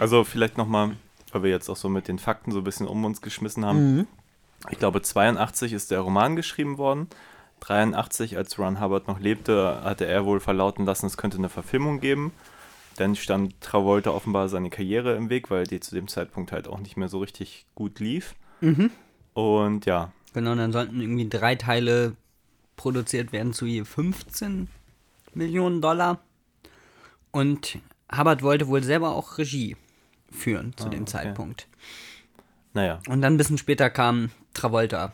[SPEAKER 2] Also vielleicht nochmal, weil wir jetzt auch so mit den Fakten so ein bisschen um uns geschmissen haben. Ich glaube, 82 ist der Roman geschrieben worden. 83, als Ron Hubbard noch lebte, hatte er wohl verlauten lassen, es könnte eine Verfilmung geben. Dann stand Travolta offenbar seine Karriere im Weg, weil die zu dem Zeitpunkt halt auch nicht mehr so richtig gut lief. Und ja,
[SPEAKER 3] Genau, dann sollten irgendwie drei Teile produziert werden zu je 15 Millionen Dollar. Und Hubbard wollte wohl selber auch Regie führen zu dem
[SPEAKER 2] okay.
[SPEAKER 3] Zeitpunkt.
[SPEAKER 2] naja,
[SPEAKER 3] Und dann ein bisschen später kam Travolta.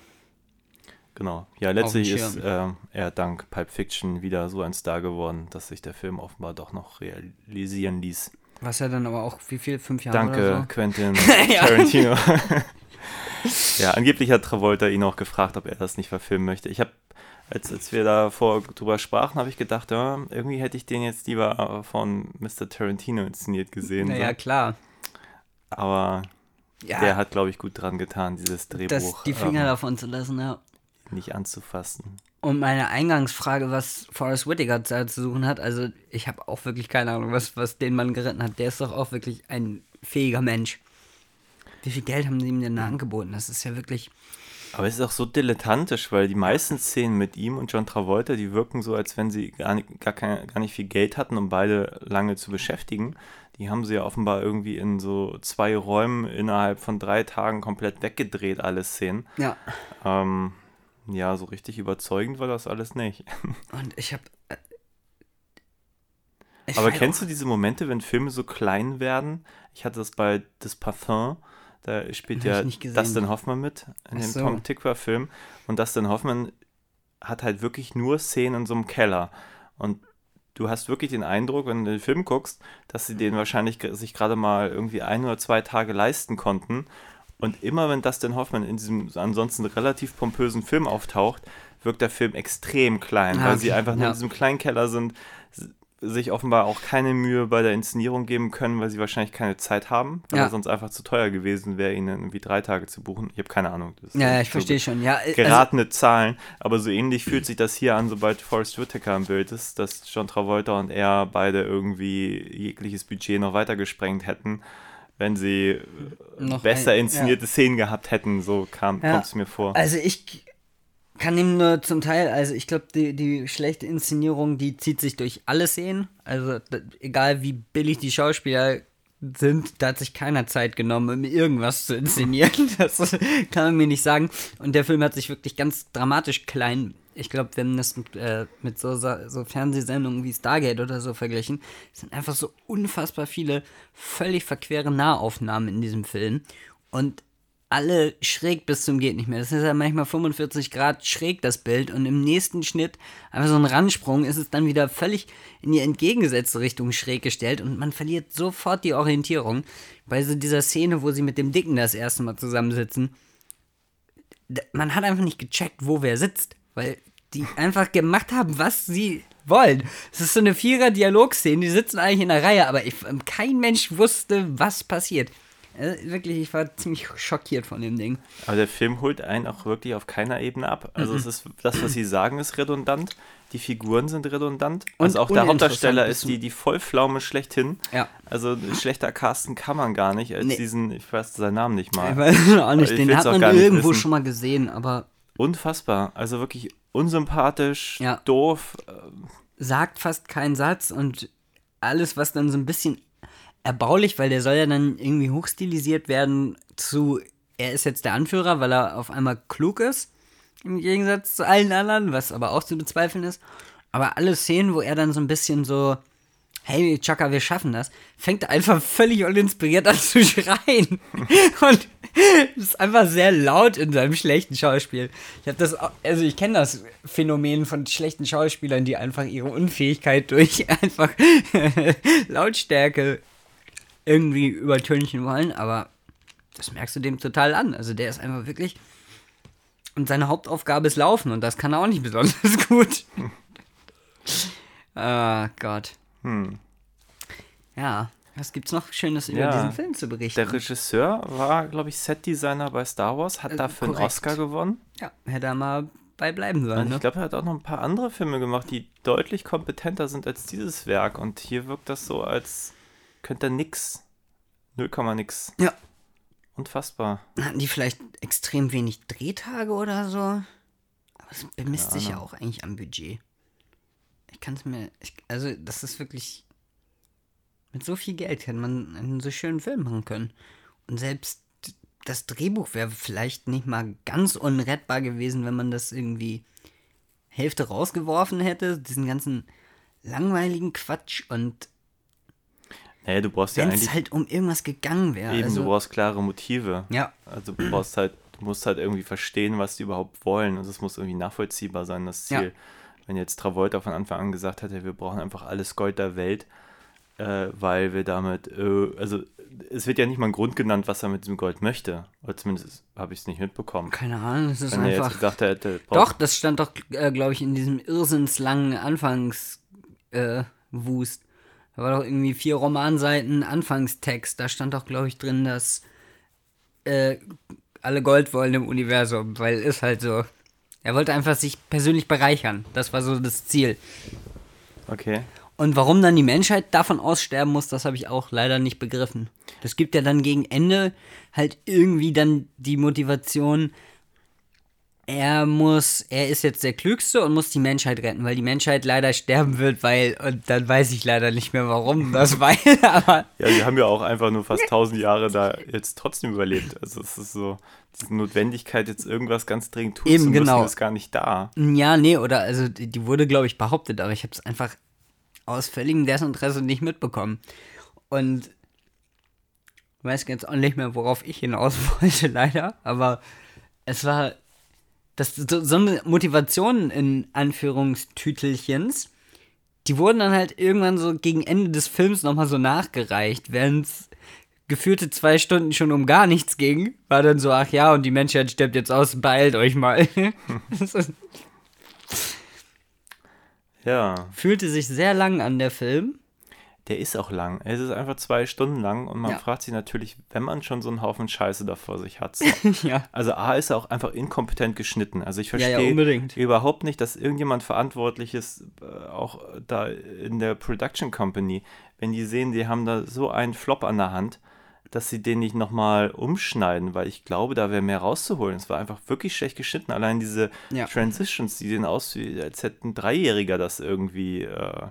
[SPEAKER 2] genau. Ja, letztlich ist äh, er dank Pulp Fiction wieder so ein Star geworden, dass sich der Film offenbar doch noch realisieren ließ.
[SPEAKER 3] Was er dann aber auch, wie viel? Fünf Jahre
[SPEAKER 2] Danke,
[SPEAKER 3] oder so?
[SPEAKER 2] Quentin
[SPEAKER 3] Ja.
[SPEAKER 2] Tarantino. ja, angeblich hat Travolta ihn auch gefragt, ob er das nicht verfilmen möchte. Ich habe, als, als wir davor drüber sprachen, habe ich gedacht, ja, irgendwie hätte ich den jetzt lieber von Mr. Tarantino inszeniert gesehen.
[SPEAKER 3] Naja,
[SPEAKER 2] so.
[SPEAKER 3] klar.
[SPEAKER 2] Aber
[SPEAKER 3] Ja,
[SPEAKER 2] der hat, glaube ich, gut dran getan, dieses Drehbuch
[SPEAKER 3] das, die Finger
[SPEAKER 2] ähm,
[SPEAKER 3] davon zu lassen, ja.
[SPEAKER 2] nicht anzufassen.
[SPEAKER 3] Und meine Eingangsfrage, was Forrest Whitaker zu suchen hat, also ich habe auch wirklich keine Ahnung, was, was den Mann geritten hat. Der ist doch auch wirklich ein fähiger Mensch. Wie viel Geld haben sie ihm denn da angeboten? Das ist ja wirklich.
[SPEAKER 2] Aber es ist auch so dilettantisch, weil die meisten Szenen mit ihm und John Travolta, die wirken so, als wenn sie gar nicht, gar, kein, gar nicht viel Geld hatten, um beide lange zu beschäftigen. Die haben sie ja offenbar irgendwie in so zwei Räumen innerhalb von drei Tagen komplett weggedreht, alle Szenen.
[SPEAKER 3] Ja.
[SPEAKER 2] Ähm, ja, so richtig überzeugend war das alles nicht.
[SPEAKER 3] Und ich habe.
[SPEAKER 2] Aber kennst du diese Momente, wenn Filme so klein werden? Ich hatte das bei Das Parfum. Da spielt ja. Dustin Hoffmann mit in
[SPEAKER 3] Ach
[SPEAKER 2] dem
[SPEAKER 3] so.
[SPEAKER 2] Tom Tickwer-Film. Und Dustin Hoffmann hat halt wirklich nur Szenen in so einem Keller. Und du hast wirklich den Eindruck, wenn du den Film guckst, dass sie den wahrscheinlich sich gerade mal irgendwie ein oder zwei Tage leisten konnten. Und immer wenn Dustin Hoffmann in diesem ansonsten relativ pompösen Film auftaucht, wirkt der Film extrem klein,
[SPEAKER 3] Ah,
[SPEAKER 2] weil
[SPEAKER 3] okay.
[SPEAKER 2] sie einfach nur
[SPEAKER 3] Ja.
[SPEAKER 2] in diesem kleinen Keller sind. Sich offenbar auch keine Mühe bei der Inszenierung geben können, weil sie wahrscheinlich keine Zeit haben, weil
[SPEAKER 3] Ja.
[SPEAKER 2] sonst einfach zu teuer gewesen wäre, ihnen irgendwie drei Tage zu buchen. Ich habe keine Ahnung.
[SPEAKER 3] Ja, ja, ich
[SPEAKER 2] so
[SPEAKER 3] verstehe schon. Ja, äh,
[SPEAKER 2] Geratene Zahlen, aber so ähnlich fühlt sich das hier an, sobald Forrest Whitaker im Bild ist, dass John Travolta und er beide irgendwie jegliches Budget noch weiter gesprengt hätten, wenn sie
[SPEAKER 3] Noch
[SPEAKER 2] besser
[SPEAKER 3] ein-
[SPEAKER 2] inszenierte Szenen gehabt hätten. So kam
[SPEAKER 3] Ja.
[SPEAKER 2] kommt es mir vor.
[SPEAKER 3] Also ich kann ihm nur zum Teil, also ich glaube, die, die schlechte Inszenierung, die zieht sich durch alle Szenen. Also egal wie billig die Schauspieler sind, da hat sich keiner Zeit genommen, um irgendwas zu inszenieren. Das kann man mir nicht sagen. Und der Film hat sich wirklich ganz dramatisch klein. Ich glaube, wenn das mit, äh, mit so, so Fernsehsendungen wie Stargate oder so verglichen, sind einfach so unfassbar viele völlig verquere Nahaufnahmen in diesem Film. Und alle schräg bis zum geht nicht mehr. Das ist ja manchmal 45 Grad schräg das Bild und im nächsten Schnitt einfach so ein Ransprung ist es dann wieder völlig in die entgegengesetzte Richtung schräg gestellt und man verliert sofort die Orientierung. Bei so dieser Szene, wo sie mit dem Dicken das erste Mal zusammensitzen, man hat einfach nicht gecheckt, wo wer sitzt, weil die einfach gemacht haben, was sie wollen. Es ist so eine Vierer-Dialogszene, die sitzen eigentlich in der Reihe, aber ich, kein Mensch wusste, was passiert. Äh, wirklich, ich war ziemlich schockiert von dem Ding.
[SPEAKER 2] Aber der Film holt einen auch wirklich auf keiner Ebene ab. Also
[SPEAKER 3] Mhm.
[SPEAKER 2] es ist das, was sie sagen, ist redundant. Die Figuren sind redundant.
[SPEAKER 3] Und
[SPEAKER 2] also auch der Hauptdarsteller ist die, die Vollpflaume schlechthin.
[SPEAKER 3] Ja.
[SPEAKER 2] Also schlechter casten kann man gar nicht als
[SPEAKER 3] Nee.
[SPEAKER 2] diesen, ich weiß seinen Namen nicht mal.
[SPEAKER 3] Ich weiß auch nicht,
[SPEAKER 2] Ich
[SPEAKER 3] den hat man irgendwo schon mal gesehen, aber
[SPEAKER 2] Unfassbar. Also wirklich unsympathisch,
[SPEAKER 3] Ja.
[SPEAKER 2] doof.
[SPEAKER 3] sagt fast keinen Satz und alles, was dann so ein bisschen erbaulich, weil der soll ja dann irgendwie hochstilisiert werden zu, er ist jetzt der Anführer, weil er auf einmal klug ist, im Gegensatz zu allen anderen, was aber auch zu bezweifeln ist. Aber alle Szenen, wo er dann so ein bisschen so, hey Chaka, wir schaffen das, fängt einfach völlig uninspiriert an zu schreien. Und ist einfach sehr laut in seinem schlechten Schauspiel. Ich habe das, also ich kenne das Phänomen von schlechten Schauspielern, die einfach ihre Unfähigkeit durch einfach Lautstärke irgendwie übertönchen wollen, aber das merkst du dem total an. Also der ist einfach wirklich und seine Hauptaufgabe ist Laufen und das kann er auch nicht besonders gut. Ah Gott. Ja, was gibt's noch Schönes über
[SPEAKER 2] Ja.
[SPEAKER 3] diesen Film zu berichten?
[SPEAKER 2] Der Regisseur war, glaube ich, Setdesigner bei Star Wars, hat
[SPEAKER 3] Äh,
[SPEAKER 2] dafür einen
[SPEAKER 3] korrekt.
[SPEAKER 2] Oscar gewonnen.
[SPEAKER 3] ja, hätte er mal bei bleiben sollen.
[SPEAKER 2] Und
[SPEAKER 3] Ne?
[SPEAKER 2] ich glaube, er hat auch noch ein paar andere Filme gemacht, die deutlich kompetenter sind als dieses Werk. Und hier wirkt das so, als könnte er nix. 0, nix.
[SPEAKER 3] Ja.
[SPEAKER 2] Unfassbar.
[SPEAKER 3] Hatten die vielleicht extrem wenig Drehtage oder so? Aber es bemisst sich ja auch eigentlich am Budget. Ich kann es mir. Ich, also, das ist wirklich. Mit so viel Geld hätte man einen so schönen Film machen können. Und selbst das Drehbuch wäre vielleicht nicht mal ganz unrettbar gewesen, wenn man das irgendwie Hälfte rausgeworfen hätte. Diesen ganzen langweiligen Quatsch. Und
[SPEAKER 2] Naja, du brauchst ja
[SPEAKER 3] wenn
[SPEAKER 2] eigentlich
[SPEAKER 3] es halt um irgendwas gegangen wäre.
[SPEAKER 2] eben,
[SPEAKER 3] also,
[SPEAKER 2] du brauchst klare Motive.
[SPEAKER 3] ja,
[SPEAKER 2] Also du brauchst halt, du musst halt irgendwie verstehen, was die überhaupt wollen. Und es muss irgendwie nachvollziehbar sein, das Ziel.
[SPEAKER 3] Ja.
[SPEAKER 2] Wenn jetzt Travolta von Anfang an gesagt hätte, wir brauchen einfach alles Gold der Welt, äh, weil wir damit, äh, also es wird ja nicht mal ein Grund genannt, was er mit diesem Gold möchte. Oder zumindest habe ich es nicht mitbekommen.
[SPEAKER 3] keine Ahnung, es ist
[SPEAKER 2] Wenn er
[SPEAKER 3] einfach.
[SPEAKER 2] jetzt gesagt hätte,
[SPEAKER 3] Doch, das stand doch, äh, glaube ich, in diesem irrsinnslangen Anfangs äh, Wust. Da war doch irgendwie vier Romanseiten Anfangstext. Da stand doch, glaube ich, drin, dass äh, alle Gold wollen im Universum, weil ist halt so. Er wollte einfach sich persönlich bereichern. Das war so das Ziel.
[SPEAKER 2] Okay.
[SPEAKER 3] Und warum dann die Menschheit davon aussterben muss, das habe ich auch leider nicht begriffen. Das gibt ja dann gegen Ende halt irgendwie dann die Motivation, er muss, er ist jetzt der Klügste und muss die Menschheit retten, weil die Menschheit leider sterben wird, weil, und dann weiß ich leider nicht mehr warum das weil, aber
[SPEAKER 2] Ja, wir haben ja auch einfach nur fast 1000 Jahre da jetzt trotzdem überlebt. Also es ist so, diese Notwendigkeit, jetzt irgendwas ganz dringend tun
[SPEAKER 3] Eben,
[SPEAKER 2] zu müssen,
[SPEAKER 3] genau.
[SPEAKER 2] ist gar nicht da.
[SPEAKER 3] ja, nee, oder, also die, die wurde, glaube ich, behauptet, aber ich habe es einfach aus völligem Desinteresse nicht mitbekommen. Und ich weiß jetzt auch nicht mehr, worauf ich hinaus wollte, leider, aber es war das, so, so eine Motivation in Anführungstütelchens, die wurden dann halt irgendwann so gegen Ende des Films nochmal so nachgereicht, während es geführte zwei Stunden schon um gar nichts ging, war dann so, ach ja, und die Menschheit stirbt jetzt aus, beeilt euch mal.
[SPEAKER 2] Ja,
[SPEAKER 3] Fühlte sich sehr lang an der Film.
[SPEAKER 2] Der ist auch lang. Es ist einfach zwei Stunden lang und man
[SPEAKER 3] Ja.
[SPEAKER 2] fragt sich natürlich, wenn man schon so einen Haufen Scheiße da vor sich hat. So.
[SPEAKER 3] ja.
[SPEAKER 2] Also A ist er auch einfach inkompetent geschnitten. Also ich
[SPEAKER 3] Ja, ja,
[SPEAKER 2] verstehe
[SPEAKER 3] unbedingt.
[SPEAKER 2] überhaupt nicht, dass irgendjemand verantwortlich ist, äh, auch da in der Production Company, wenn die sehen, die haben da so einen Flop an der Hand, dass sie den nicht nochmal umschneiden, weil ich glaube, da wäre mehr rauszuholen. Es war einfach wirklich schlecht geschnitten. Allein diese
[SPEAKER 3] Ja.
[SPEAKER 2] Transitions, die sehen aus, als hätte ein Dreijähriger das irgendwie, äh,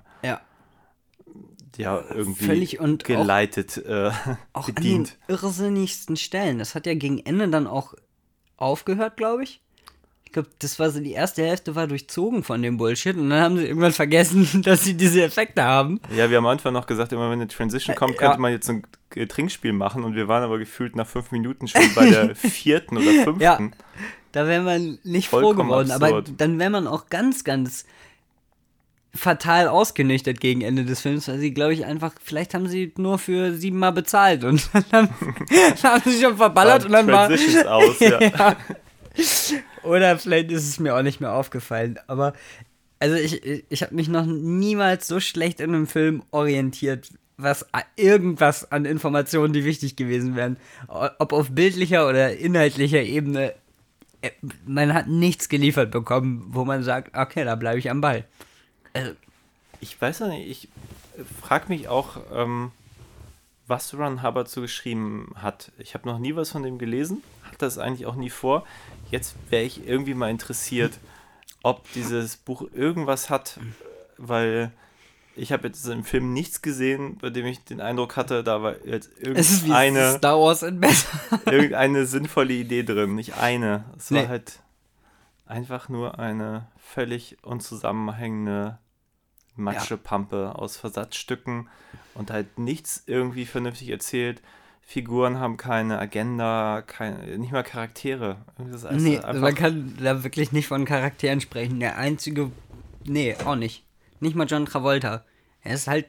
[SPEAKER 3] Ja.
[SPEAKER 2] ja, irgendwie
[SPEAKER 3] Völlig und auch-
[SPEAKER 2] geleitet, äh,
[SPEAKER 3] Auch an
[SPEAKER 2] bedient.
[SPEAKER 3] den irrsinnigsten Stellen. Das hat ja gegen Ende dann auch aufgehört, glaube ich. Ich glaube, das war so, die erste Hälfte war durchzogen von dem Bullshit und dann haben sie irgendwann vergessen, dass sie diese Effekte haben.
[SPEAKER 2] Ja, wir haben am Anfang noch gesagt, immer wenn eine Transition kommt,
[SPEAKER 3] ja.
[SPEAKER 2] könnte man jetzt ein äh, Trinkspiel machen und wir waren aber gefühlt nach fünf Minuten schon bei der vierten oder fünften.
[SPEAKER 3] Ja. Da wäre man nicht froh
[SPEAKER 2] Vollkommen
[SPEAKER 3] geworden, aber
[SPEAKER 2] absurd.
[SPEAKER 3] dann wäre man auch ganz, ganz fatal ausgenüchtert gegen Ende des Films, weil sie, glaube ich, einfach, vielleicht haben sie nur für siebenmal bezahlt und dann haben, sie schon verballert und dann war.
[SPEAKER 2] Transitions aus, ja.
[SPEAKER 3] ja. Oder vielleicht ist es mir auch nicht mehr aufgefallen. Aber also ich, ich habe mich noch niemals so schlecht in einem Film orientiert, was irgendwas an Informationen, die wichtig gewesen wären. Ob auf bildlicher oder inhaltlicher Ebene. äh, Man hat nichts geliefert bekommen, wo man sagt, okay, da bleibe ich am Ball. Also,
[SPEAKER 2] Ich weiß ja nicht, ich frage mich auch, ähm, was Ron Hubbard so geschrieben hat. Ich habe noch nie was von dem gelesen, hatte das eigentlich auch nie vor. Jetzt wäre ich irgendwie mal interessiert, ob dieses Buch irgendwas hat, weil ich habe jetzt im Film nichts gesehen, bei dem ich den Eindruck hatte, da war jetzt irgendeine,
[SPEAKER 3] Star Wars in besser.
[SPEAKER 2] irgendeine sinnvolle Idee drin. Nicht eine. Es war
[SPEAKER 3] Nee.
[SPEAKER 2] halt einfach nur eine völlig unzusammenhängende Matschepampe aus Versatzstücken und halt nichts irgendwie vernünftig erzählt. Figuren haben keine Agenda, keine, nicht mal Charaktere. Ist alles
[SPEAKER 3] Nee, man kann da wirklich nicht von Charakteren sprechen. Der einzige. Nee, auch nicht. Nicht mal John Travolta. Er ist halt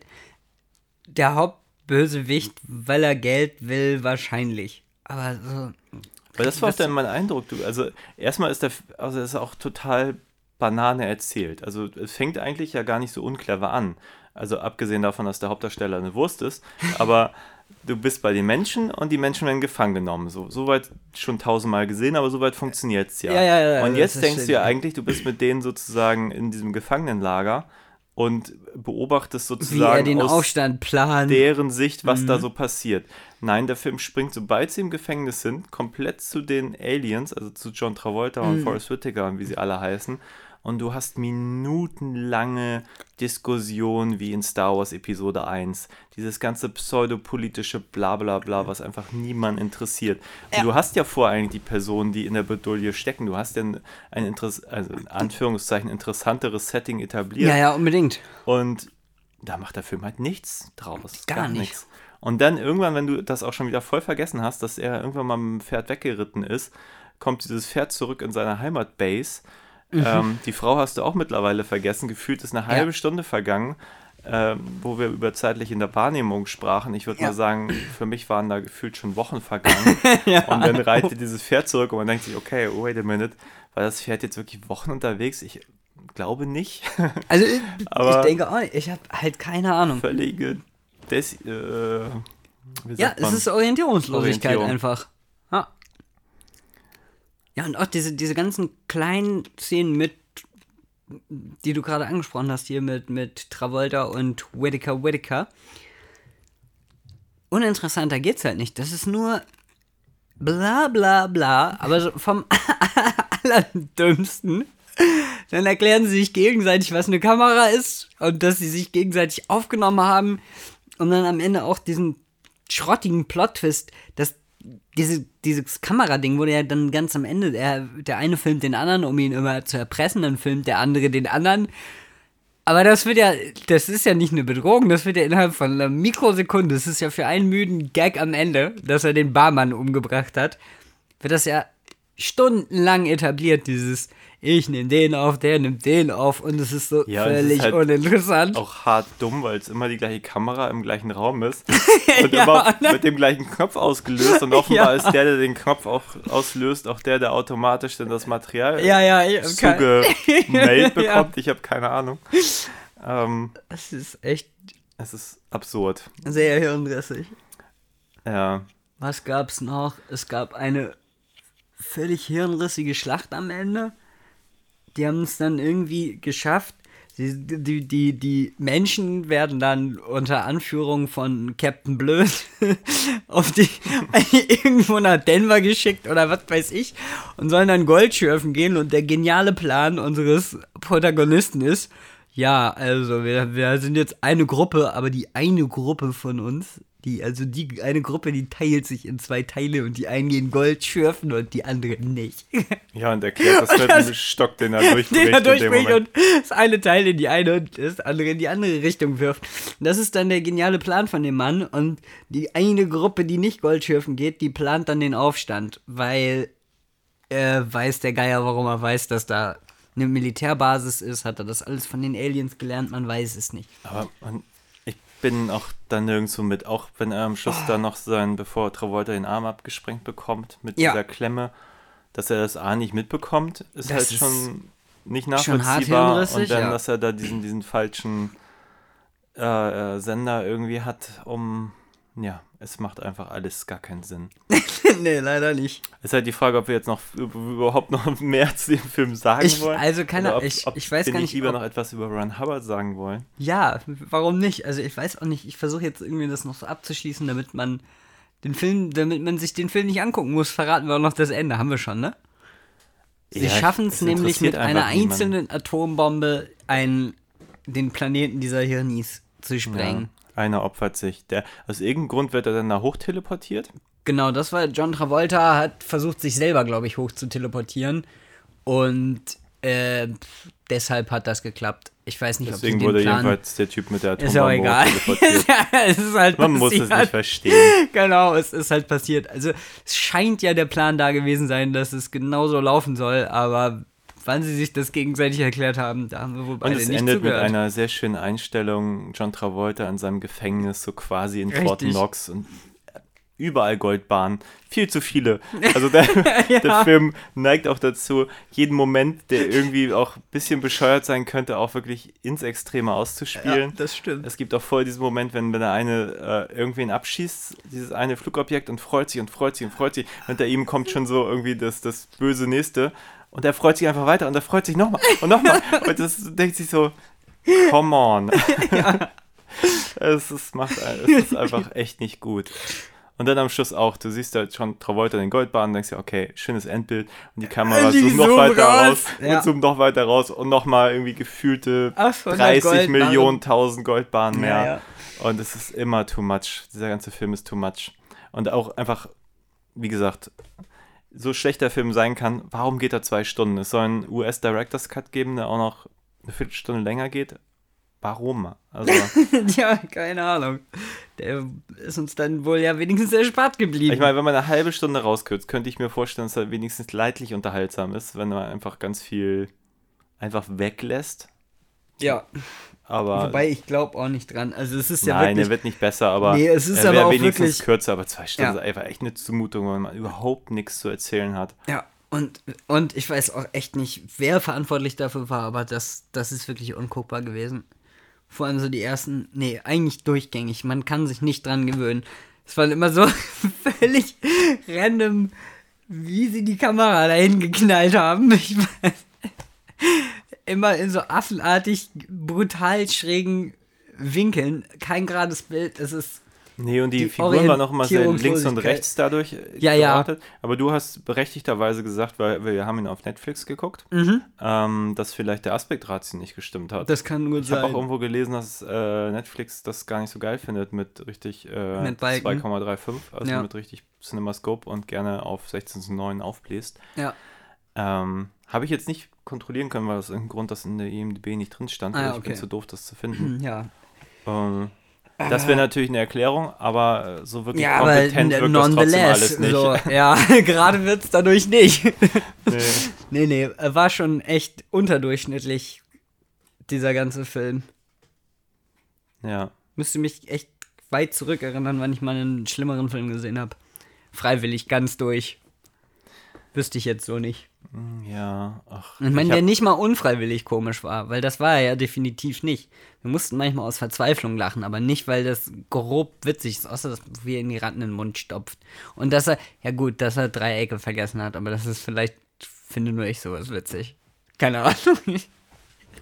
[SPEAKER 3] der Hauptbösewicht, weil er Geld will, wahrscheinlich. Aber so.
[SPEAKER 2] Weil das war auch dann mein Eindruck. Du, also erstmal ist der, also ist auch total Banane erzählt. Also es fängt eigentlich ja gar nicht so unclever an. Also abgesehen davon, dass der Hauptdarsteller eine Wurst ist, aber du bist bei den Menschen und die Menschen werden gefangen genommen. So, soweit schon tausendmal gesehen, aber soweit funktioniert es ja.
[SPEAKER 3] Ja, ja, ja,
[SPEAKER 2] und jetzt denkst du ja eigentlich, du bist mit denen sozusagen in diesem Gefangenenlager und beobachtest
[SPEAKER 3] Wie
[SPEAKER 2] sozusagen
[SPEAKER 3] er den
[SPEAKER 2] aus
[SPEAKER 3] Aufstand plant.
[SPEAKER 2] deren Sicht, was
[SPEAKER 3] Mhm.
[SPEAKER 2] da so passiert. Nein, der Film springt, sobald sie im Gefängnis sind, komplett zu den Aliens, also zu John Travolta
[SPEAKER 3] Mhm.
[SPEAKER 2] und Forrest Whitaker und wie sie alle heißen. Und du hast minutenlange Diskussionen wie in Star Wars Episode 1. Dieses ganze pseudopolitische Blablabla, bla, was einfach niemand interessiert. Und du hast ja vor eigentlich die Personen, die in der Bedulie stecken. Du hast ja ein, ein Interess also in Anführungszeichen interessanteres Setting etabliert.
[SPEAKER 3] Ja, ja, unbedingt.
[SPEAKER 2] Und da macht der Film halt nichts draus.
[SPEAKER 3] Gar nicht.
[SPEAKER 2] nichts. Und dann irgendwann, wenn du das auch schon wieder voll vergessen hast, dass er irgendwann mal mit dem Pferd weggeritten ist, kommt dieses Pferd zurück in seine Heimatbase. Ähm, die Frau hast du auch mittlerweile vergessen. Gefühlt ist eine halbe
[SPEAKER 3] Mhm. Ja.
[SPEAKER 2] Stunde vergangen, ähm, wo wir über zeitlich in der Wahrnehmung sprachen. Ich würde
[SPEAKER 3] Ja.
[SPEAKER 2] mal sagen, für mich waren da gefühlt schon Wochen vergangen. Und dann reitet dieses Pferd zurück und man denkt sich, okay, wait a minute, war das Pferd jetzt wirklich Wochen unterwegs? Ich glaube nicht.
[SPEAKER 3] Also, ich,
[SPEAKER 2] Aber-
[SPEAKER 3] ich denke auch nicht. Ich habe halt keine Ahnung.
[SPEAKER 2] völlige Des äh,
[SPEAKER 3] Ja, es ist Orientierungslosigkeit
[SPEAKER 2] Orientierung.
[SPEAKER 3] einfach. Ja. Und auch diese, diese ganzen kleinen Szenen mit, die du gerade angesprochen hast, hier mit, mit Travolta und Whittaker Whittaker. Uninteressanter geht's halt nicht. Das ist nur bla bla bla, aber so vom allerdümmsten. Dann erklären sie sich gegenseitig, was eine Kamera ist und dass sie sich gegenseitig aufgenommen haben, um dann am Ende auch diesen schrottigen Plot-Twist, dass diese, dieses Kamerading wurde ja dann ganz am Ende, der, der eine filmt den anderen, um ihn immer zu erpressen, dann filmt der andere den anderen. Aber das wird ja, das ist ja nicht eine Bedrohung, das wird ja innerhalb von einer Mikrosekunde, das ist ja für einen müden Gag am Ende, dass er den Barmann umgebracht hat, wird das ja stundenlang etabliert, dieses, ich nehme den auf, der nimmt den auf und es ist so
[SPEAKER 2] Ja, es ist
[SPEAKER 3] völlig
[SPEAKER 2] halt
[SPEAKER 3] uninteressant.
[SPEAKER 2] Auch hart dumm, weil es immer die gleiche Kamera im gleichen Raum ist und
[SPEAKER 3] Ja,
[SPEAKER 2] immer
[SPEAKER 3] ne?
[SPEAKER 2] mit dem gleichen Knopf ausgelöst und offenbar
[SPEAKER 3] Ja.
[SPEAKER 2] ist der, der den Knopf auch auslöst, auch der, der automatisch dann das Material
[SPEAKER 3] Ja, ja, ich
[SPEAKER 2] zugemailt bekommt. Ich habe keine Ahnung. Ähm,
[SPEAKER 3] Das ist echt
[SPEAKER 2] es ist absurd.
[SPEAKER 3] sehr hirnrissig.
[SPEAKER 2] Ja.
[SPEAKER 3] Was gab's noch? Es gab eine völlig hirnrissige Schlacht am Ende. Die haben es dann irgendwie geschafft. Die, die, die, die Menschen werden dann unter Anführung von Captain Blöd auf die irgendwo nach Denver geschickt oder was weiß ich und sollen dann Gold schürfen gehen und der geniale Plan unseres Protagonisten ist, ja, also wir, wir sind jetzt eine Gruppe, aber die eine Gruppe von uns, die, also die eine Gruppe, die teilt sich in zwei Teile und die einen gehen Gold schürfen und die anderen nicht.
[SPEAKER 2] Ja, und erklärt das mit einem Stock, den er durchbricht.
[SPEAKER 3] den er
[SPEAKER 2] dem
[SPEAKER 3] durchbricht und das eine Teil in die eine und das andere in die andere Richtung wirft. Und das ist dann der geniale Plan von dem Mann und die eine Gruppe, die nicht Gold schürfen geht, die plant dann den Aufstand, weil äh, weiß der Geier, warum er weiß, dass da eine Militärbasis ist, hat er das alles von den Aliens gelernt, man weiß es nicht.
[SPEAKER 2] Aber man, bin auch da nirgendwo mit, auch wenn er am Schluss
[SPEAKER 3] Oh.
[SPEAKER 2] dann noch sein, bevor Travolta den Arm abgesprengt bekommt, mit
[SPEAKER 3] Ja.
[SPEAKER 2] dieser Klemme, dass er das A nicht mitbekommt, ist
[SPEAKER 3] Das
[SPEAKER 2] halt
[SPEAKER 3] ist
[SPEAKER 2] schon nicht
[SPEAKER 3] schon
[SPEAKER 2] nachvollziehbar.
[SPEAKER 3] hirnrissig,
[SPEAKER 2] und dann,
[SPEAKER 3] ja.
[SPEAKER 2] dass er da diesen, diesen falschen äh, äh, Sender irgendwie hat, um, ja, es macht einfach alles gar keinen Sinn.
[SPEAKER 3] nee, leider nicht.
[SPEAKER 2] Ist halt die Frage, ob wir jetzt noch üb- überhaupt noch mehr zu dem Film sagen
[SPEAKER 3] Ich-
[SPEAKER 2] wollen.
[SPEAKER 3] also keine-
[SPEAKER 2] ob,
[SPEAKER 3] ich- ich weiß gar
[SPEAKER 2] nicht
[SPEAKER 3] nicht,
[SPEAKER 2] lieber
[SPEAKER 3] ob-
[SPEAKER 2] noch etwas über Ron Hubbard sagen wollen.
[SPEAKER 3] Ja, warum nicht? Also ich weiß auch nicht, ich versuche jetzt irgendwie das noch so abzuschließen, damit man den Film, damit man sich den Film nicht angucken muss, verraten wir auch noch das Ende, haben wir schon, ne? Sie
[SPEAKER 2] Ja,
[SPEAKER 3] schaffen
[SPEAKER 2] es
[SPEAKER 3] es nämlich mit einer
[SPEAKER 2] einfach niemanden.
[SPEAKER 3] einzelnen Atombombe einen, den Planeten dieser Hirnis zu sprengen.
[SPEAKER 2] Ja, einer opfert sich. Der, aus irgendeinem Grund wird er dann da hochteleportiert.
[SPEAKER 3] Genau, das war John Travolta hat versucht, sich selber, glaube ich, hoch zu teleportieren. Und äh, deshalb hat das geklappt. Ich weiß nicht,
[SPEAKER 2] Deswegen
[SPEAKER 3] ob sie
[SPEAKER 2] wurde
[SPEAKER 3] den Plan...
[SPEAKER 2] jedenfalls der Typ mit der
[SPEAKER 3] Ist auch
[SPEAKER 2] Atombombe
[SPEAKER 3] egal. es ist halt
[SPEAKER 2] Man muss es
[SPEAKER 3] passiert.
[SPEAKER 2] nicht verstehen.
[SPEAKER 3] Genau, es ist halt passiert. Also es scheint ja der Plan da gewesen sein, dass es genauso laufen soll, aber wann sie sich das gegenseitig erklärt haben, da haben wir wohl
[SPEAKER 2] Und
[SPEAKER 3] beide
[SPEAKER 2] es
[SPEAKER 3] nicht
[SPEAKER 2] endet mit
[SPEAKER 3] zugehört.
[SPEAKER 2] einer sehr schönen Einstellung. John Travolta in seinem Gefängnis, so quasi in Fort
[SPEAKER 3] Richtig.
[SPEAKER 2] Knox und überall Goldbahnen. Viel zu viele. Also der, der Film neigt auch dazu, jeden Moment, der irgendwie auch ein bisschen bescheuert sein könnte, auch wirklich ins Extreme
[SPEAKER 3] ja,
[SPEAKER 2] auszuspielen.
[SPEAKER 3] das stimmt.
[SPEAKER 2] Es gibt auch voll diesen Moment, wenn, wenn der eine äh, irgendwen abschießt, dieses eine Flugobjekt und freut sich und freut sich und freut sich. Und hinter ihm kommt schon so irgendwie das, das böse Nächste. Und er freut sich einfach weiter und er freut sich nochmal und nochmal. und das denkt sich so, come on. es, ist, macht, es ist einfach echt nicht gut. Und dann am Schluss auch, du siehst da schon Travolta den Goldbahn und denkst dir, okay, schönes Endbild. Und die Kamera
[SPEAKER 3] Die
[SPEAKER 2] zoomt noch weiter
[SPEAKER 3] raus.
[SPEAKER 2] raus,
[SPEAKER 3] Ja.
[SPEAKER 2] und zoomt noch weiter raus und nochmal irgendwie gefühlte
[SPEAKER 3] 800
[SPEAKER 2] 30
[SPEAKER 3] Goldbarren.
[SPEAKER 2] Millionen, 1000 Goldbahnen mehr.
[SPEAKER 3] Ja, ja.
[SPEAKER 2] Und es ist immer too much. Dieser ganze Film ist too much. Und auch einfach, wie gesagt, so schlecht der Film sein kann, warum geht er zwei Stunden? Es soll einen US-Director's Cut geben, der auch noch eine Viertelstunde länger geht. Warum? Also,
[SPEAKER 3] ja, keine Ahnung. Der ist uns dann wohl ja wenigstens erspart geblieben.
[SPEAKER 2] ich meine, wenn man eine halbe Stunde rauskürzt, könnte ich mir vorstellen, dass er wenigstens leidlich unterhaltsam ist, wenn man einfach ganz viel einfach weglässt.
[SPEAKER 3] ja,
[SPEAKER 2] Aber
[SPEAKER 3] wobei ich glaube auch nicht dran. Also es ist ja
[SPEAKER 2] Nein,
[SPEAKER 3] wirklich
[SPEAKER 2] er wird nicht besser, aber
[SPEAKER 3] Nee, es ist
[SPEAKER 2] er
[SPEAKER 3] aber
[SPEAKER 2] wäre wenigstens
[SPEAKER 3] wirklich-
[SPEAKER 2] kürzer, aber zwei Stunden
[SPEAKER 3] Ja.
[SPEAKER 2] ist einfach echt eine Zumutung, wenn man überhaupt nichts zu erzählen hat.
[SPEAKER 3] Ja, und, und ich weiß auch echt nicht, wer verantwortlich dafür war, aber das, das ist wirklich unguckbar gewesen. Vor allem so die ersten, nee, eigentlich durchgängig. Man kann sich nicht dran gewöhnen. Es war immer so völlig random, wie sie die Kamera dahin geknallt haben. Ich weiß. Immer in so affenartig, brutal schrägen Winkeln. Kein gerades Bild. Es ist
[SPEAKER 2] Nee, und die,
[SPEAKER 3] Die
[SPEAKER 2] Figuren waren auch immer sehr links und rechts dadurch äh,
[SPEAKER 3] Ja, ja.
[SPEAKER 2] geortet. Aber du hast berechtigterweise gesagt, weil wir haben ihn auf Netflix geguckt, ähm, dass vielleicht der Aspektratio nicht gestimmt hat.
[SPEAKER 3] Mhm. Das kann gut
[SPEAKER 2] ich habe
[SPEAKER 3] sein.
[SPEAKER 2] auch irgendwo gelesen, dass äh, Netflix das gar nicht so geil findet mit richtig äh,
[SPEAKER 3] Mit Balken.
[SPEAKER 2] 2,35, also
[SPEAKER 3] Ja.
[SPEAKER 2] mit richtig CinemaScope und gerne auf 16 zu 9 aufbläst.
[SPEAKER 3] ja.
[SPEAKER 2] Ähm, habe ich jetzt nicht kontrollieren können, weil aus irgendeinem Grund das in der IMDb nicht drin stand.
[SPEAKER 3] Ah,
[SPEAKER 2] aber ich
[SPEAKER 3] okay.
[SPEAKER 2] bin zu doof, das zu finden.
[SPEAKER 3] ja.
[SPEAKER 2] ähm, Das wäre natürlich eine Erklärung, aber äh, so wirklich
[SPEAKER 3] Ja, aber
[SPEAKER 2] kompetent
[SPEAKER 3] n-
[SPEAKER 2] wirkt das trotzdem
[SPEAKER 3] nonetheless.
[SPEAKER 2] alles nicht.
[SPEAKER 3] So, ja, gerade wird es dadurch nicht.
[SPEAKER 2] Nee.
[SPEAKER 3] nee, nee, äh, war schon echt unterdurchschnittlich, dieser ganze Film.
[SPEAKER 2] Ja.
[SPEAKER 3] Müsste mich echt weit zurückerinnern, wann ich mal einen schlimmeren Film gesehen habe. Freiwillig, ganz durch. Wüsste ich jetzt so nicht.
[SPEAKER 2] Ja, ach.
[SPEAKER 3] Ich meine,
[SPEAKER 2] ich
[SPEAKER 3] der nicht mal unfreiwillig komisch war, weil das war er ja definitiv nicht. Wir mussten manchmal aus Verzweiflung lachen, aber nicht, weil das grob witzig ist, außer dass wir in die Ratten in den Mund stopft. Und dass er, ja gut, dass er Dreiecke vergessen hat, aber das ist vielleicht, finde nur ich sowas witzig. Keine Ahnung.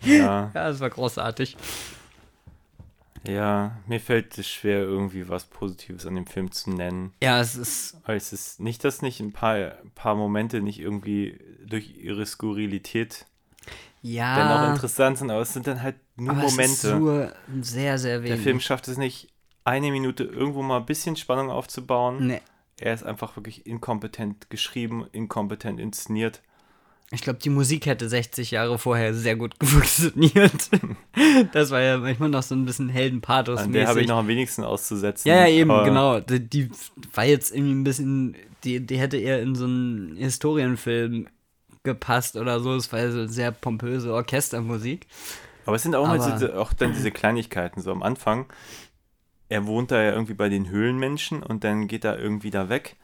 [SPEAKER 2] ja,
[SPEAKER 3] Ja, das war großartig.
[SPEAKER 2] Ja, mir fällt es schwer, irgendwie was Positives an dem Film zu nennen.
[SPEAKER 3] Ja, es ist,
[SPEAKER 2] Weil es ist nicht, dass nicht ein paar, paar Momente nicht irgendwie durch ihre Skurrilität
[SPEAKER 3] ja.
[SPEAKER 2] dennoch interessant sind, aber es sind dann halt nur
[SPEAKER 3] aber
[SPEAKER 2] Momente.
[SPEAKER 3] Es ist nur sehr, sehr
[SPEAKER 2] Der
[SPEAKER 3] wenig.
[SPEAKER 2] Film schafft es nicht, eine Minute irgendwo mal ein bisschen Spannung aufzubauen.
[SPEAKER 3] Nee.
[SPEAKER 2] Er ist einfach wirklich inkompetent geschrieben, inkompetent inszeniert.
[SPEAKER 3] Ich glaube, die Musik hätte 60 Jahre vorher sehr gut funktioniert. das war ja manchmal noch so ein bisschen Heldenpathos.
[SPEAKER 2] An der habe ich noch am wenigsten auszusetzen.
[SPEAKER 3] Ja, ja, eben,
[SPEAKER 2] aber
[SPEAKER 3] genau. Die, die war jetzt irgendwie ein bisschen, die, die hätte eher in so einen Historienfilm gepasst oder so. Es war ja so sehr pompöse Orchestermusik.
[SPEAKER 2] Aber es sind auch, mal
[SPEAKER 3] Aber-
[SPEAKER 2] diese, auch dann diese Kleinigkeiten. So am Anfang, er wohnt da ja irgendwie bei den Höhlenmenschen und dann geht er irgendwie da weg,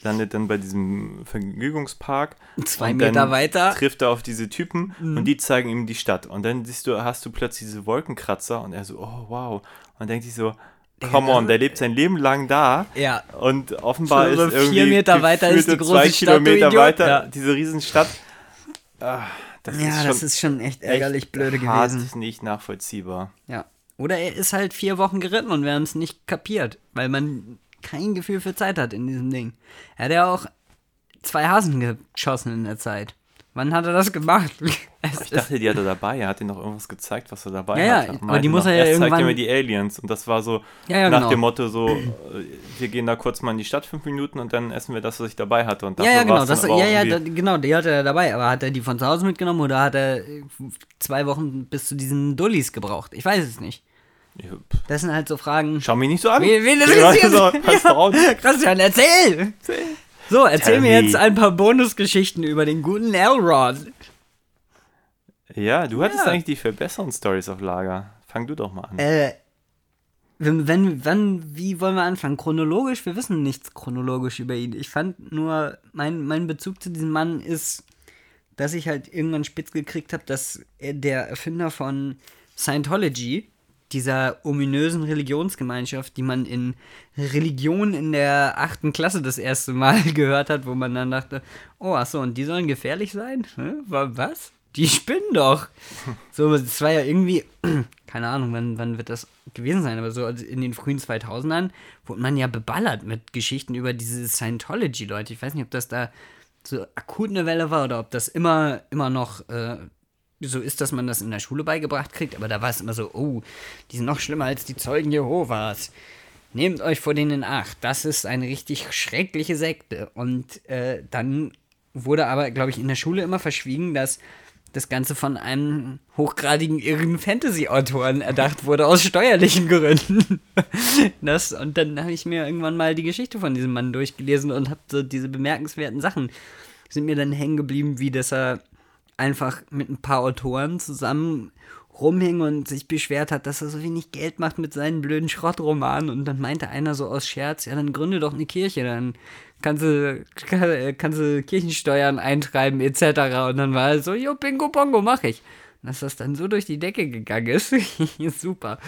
[SPEAKER 2] landet dann bei diesem Vergnügungspark.
[SPEAKER 3] Zwei Meter
[SPEAKER 2] dann
[SPEAKER 3] weiter. Mhm.
[SPEAKER 2] trifft er auf diese Typen und die zeigen ihm die Stadt. Und dann siehst du, hast du plötzlich diese Wolkenkratzer und er so, oh wow. Und denkt sich so, come on, der lebt sein Leben lang da.
[SPEAKER 3] Ja.
[SPEAKER 2] Und offenbar ist
[SPEAKER 3] vier
[SPEAKER 2] irgendwie
[SPEAKER 3] Meter weiter ist die große
[SPEAKER 2] zwei
[SPEAKER 3] Stadt,
[SPEAKER 2] Kilometer weiter
[SPEAKER 3] Ja.
[SPEAKER 2] diese Riesenstadt. Ah, das
[SPEAKER 3] Ja,
[SPEAKER 2] ist
[SPEAKER 3] das ist schon echt ärgerlich
[SPEAKER 2] echt
[SPEAKER 3] blöde gewesen.
[SPEAKER 2] nicht nachvollziehbar.
[SPEAKER 3] Ja. Oder er ist halt vier Wochen geritten und wir haben es nicht kapiert, weil man kein Gefühl für Zeit hat in diesem Ding. Er hat ja auch zwei Hasen geschossen in der Zeit. Wann hat er das gemacht? Es
[SPEAKER 2] Ich dachte, die hat er dabei. Er hat ihm noch irgendwas gezeigt, was er dabei
[SPEAKER 3] Ja, ja,
[SPEAKER 2] hat.
[SPEAKER 3] aber
[SPEAKER 2] meinte
[SPEAKER 3] die muss er ja
[SPEAKER 2] erst zeigt er
[SPEAKER 3] irgendwann-
[SPEAKER 2] mir die Aliens. Und das war so
[SPEAKER 3] Ja, ja,
[SPEAKER 2] nach
[SPEAKER 3] genau.
[SPEAKER 2] dem Motto so, äh, wir gehen da kurz mal in die Stadt fünf Minuten und dann essen wir das, was ich dabei hatte. Und
[SPEAKER 3] Ja, ja, genau. Das,
[SPEAKER 2] aber
[SPEAKER 3] ja, ja, da, genau, die hat er dabei. Aber hat er die von zu Hause mitgenommen oder hat er äh, zwei Wochen bis zu diesen Dullis gebraucht? Ich weiß es nicht.
[SPEAKER 2] Ja,
[SPEAKER 3] Das sind halt so Fragen.
[SPEAKER 2] Schau mich nicht so an.
[SPEAKER 3] Wen, wen das
[SPEAKER 2] Ja,
[SPEAKER 3] interessiert?
[SPEAKER 2] so, pass doch auf.
[SPEAKER 3] Christian, erzähl! So, erzähl
[SPEAKER 2] Tell
[SPEAKER 3] mir
[SPEAKER 2] me.
[SPEAKER 3] jetzt ein paar Bonusgeschichten über den guten Elrod.
[SPEAKER 2] Ja, du hattest
[SPEAKER 3] Ja.
[SPEAKER 2] eigentlich die viel besseren Stories auf Lager. Fang du doch mal an.
[SPEAKER 3] Äh, wenn, wenn, wann, wie wollen wir anfangen? Chronologisch? Wir wissen nichts chronologisch über ihn. Ich fand nur, mein, mein Bezug zu diesem Mann ist, dass ich halt irgendwann spitz gekriegt habe, dass er der Erfinder von Scientology, dieser ominösen Religionsgemeinschaft, die man in Religion in der achten Klasse das erste Mal gehört hat, wo man dann dachte, oh, ach so, und die sollen gefährlich sein? Wa- Was? Die spinnen doch. So, es war ja irgendwie, keine Ahnung, wann, wann wird das gewesen sein, aber so in den frühen 2000ern wurde man ja beballert mit Geschichten über diese Scientology-Leute. Ich weiß nicht, ob das da so akut eine Welle war oder ob das immer, immer noch äh, so ist, dass man das in der Schule beigebracht kriegt, aber da war es immer so, oh, die sind noch schlimmer als die Zeugen Jehovas. Nehmt euch vor denen in Acht. Das ist eine richtig schreckliche Sekte. Und äh, dann wurde aber, glaube ich, in der Schule immer verschwiegen, dass das Ganze von einem hochgradigen irren Fantasy-Autoren erdacht wurde, aus steuerlichen Gründen. Das, und dann habe ich mir irgendwann mal die Geschichte von diesem Mann durchgelesen und habe so diese bemerkenswerten Sachen sind mir dann hängen geblieben, wie dass er einfach mit ein paar Autoren zusammen rumhing und sich beschwert hat, dass er so wenig Geld macht mit seinen blöden Schrottromanen. Und dann meinte einer so aus Scherz, ja, dann gründe doch eine Kirche, dann kannst du, kann, Kirchensteuern eintreiben etc. Und dann war er so, jo, bingo bongo, mach ich. Und dass das dann so durch die Decke gegangen ist, super.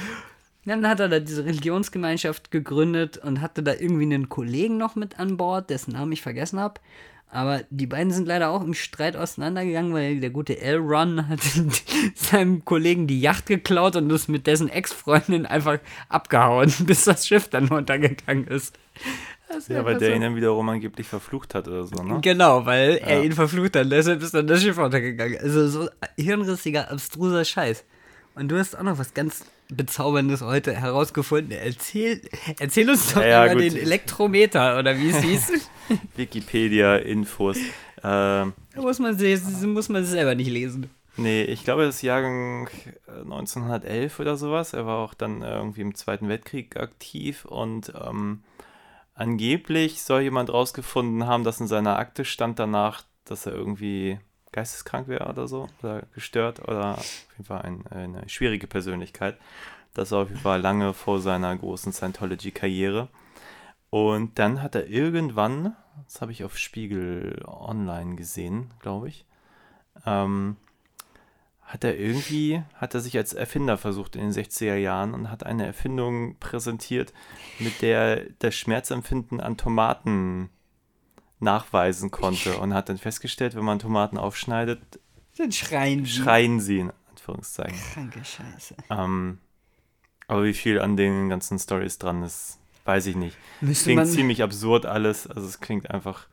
[SPEAKER 3] Dann hat er da diese Religionsgemeinschaft gegründet und hatte da irgendwie einen Kollegen noch mit an Bord, dessen Namen ich vergessen habe. Aber die beiden sind leider auch im Streit auseinandergegangen, weil der gute Elron hat seinem Kollegen die Yacht geklaut und ist mit dessen Ex-Freundin einfach abgehauen, bis das Schiff dann runtergegangen ist. Ist
[SPEAKER 2] Ja, weil der
[SPEAKER 3] so-
[SPEAKER 2] ihn dann wiederum angeblich verflucht hat oder so, ne?
[SPEAKER 3] Genau, weil er
[SPEAKER 2] Ja.
[SPEAKER 3] ihn verflucht hat. Deshalb ist dann das Schiff runtergegangen. Also so hirnrissiger, abstruser Scheiß. Und du hast auch noch was ganz Bezauberndes heute herausgefunden. Erzähl, erzähl uns doch
[SPEAKER 2] Ja,
[SPEAKER 3] über
[SPEAKER 2] gut.
[SPEAKER 3] den Elektrometer oder wie es hieß.
[SPEAKER 2] Wikipedia-Infos. Ähm,
[SPEAKER 3] da muss man, muss man selber nicht lesen.
[SPEAKER 2] Nee, ich glaube, das ist Jahrgang äh, 1911 oder sowas. Er war auch dann äh, irgendwie im Zweiten Weltkrieg aktiv und ähm, angeblich soll jemand rausgefunden haben, dass in seiner Akte stand danach, dass er irgendwie geisteskrank wäre oder so, oder gestört oder auf jeden Fall ein, eine schwierige Persönlichkeit. Das war auf jeden Fall lange vor seiner großen Scientology-Karriere. Und dann hat er irgendwann, das habe ich auf Spiegel Online gesehen, glaube ich, ähm, hat er irgendwie, hat er sich als Erfinder versucht in den 60er Jahren und hat eine Erfindung präsentiert, mit der er das Schmerzempfinden an Tomaten nachweisen konnte und hat dann festgestellt, wenn man Tomaten aufschneidet,
[SPEAKER 3] Dann schreien sie.
[SPEAKER 2] schreien sie in Anführungszeichen.
[SPEAKER 3] Kranke Scheiße.
[SPEAKER 2] Ähm, aber wie viel an den ganzen Stories dran ist, weiß ich nicht.
[SPEAKER 3] Müsste
[SPEAKER 2] Klingt ziemlich absurd alles, also es klingt einfach,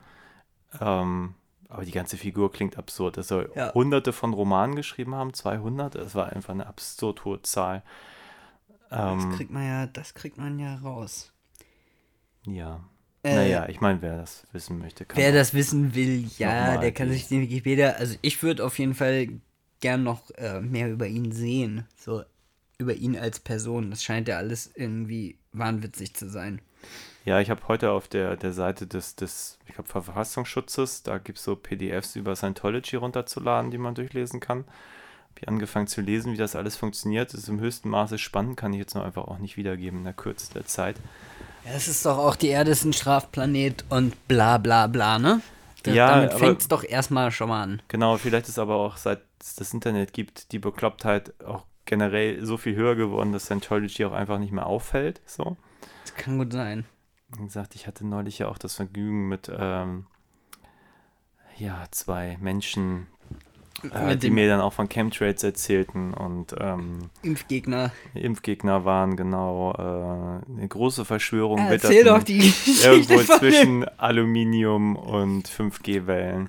[SPEAKER 2] ähm, aber die ganze Figur klingt absurd. Er soll
[SPEAKER 3] Ja.
[SPEAKER 2] hunderte von Romanen geschrieben haben, 200, das war einfach eine absurd hohe Zahl.
[SPEAKER 3] das
[SPEAKER 2] Ähm,
[SPEAKER 3] kriegt man ja, das kriegt man ja raus.
[SPEAKER 2] ja.
[SPEAKER 3] Äh,
[SPEAKER 2] naja, ich meine, wer das wissen möchte, kann
[SPEAKER 3] Wer
[SPEAKER 2] auch-
[SPEAKER 3] das wissen will, ja, der kann sich den Wikipedia, also ich würde auf jeden Fall gern noch äh, mehr über ihn sehen. So, über ihn als Person. Das scheint ja alles irgendwie wahnwitzig zu sein.
[SPEAKER 2] Ja, ich habe heute auf der, der Seite des, des ich glaub, Verfassungsschutzes, da gibt es so PDFs über Scientology runterzuladen, die man durchlesen kann. Habe ich angefangen zu lesen, wie das alles funktioniert. Das ist im höchsten Maße spannend, kann ich jetzt noch einfach auch nicht wiedergeben in der Kürze der Zeit.
[SPEAKER 3] Ja, es ist doch auch, die Erde ist ein Strafplanet und bla bla bla, ne? Da,
[SPEAKER 2] Ja,
[SPEAKER 3] damit fängt es doch erstmal schon mal an.
[SPEAKER 2] Genau, vielleicht ist aber auch, seit es das Internet gibt, die Beklopptheit auch generell so viel höher geworden, dass Scientology auch einfach nicht mehr auffällt. So.
[SPEAKER 3] Das kann gut sein.
[SPEAKER 2] Wie gesagt, ich hatte neulich ja auch das Vergnügen mit ähm, ja, zwei Menschen, äh, die mir dann auch von Chemtrails erzählten und ähm,
[SPEAKER 3] Impfgegner.
[SPEAKER 2] Impfgegner waren, genau. Äh, eine große Verschwörung
[SPEAKER 3] Ja, erzähl doch die Geschichte
[SPEAKER 2] irgendwo
[SPEAKER 3] von dem,
[SPEAKER 2] zwischen Aluminium und 5G-Wellen.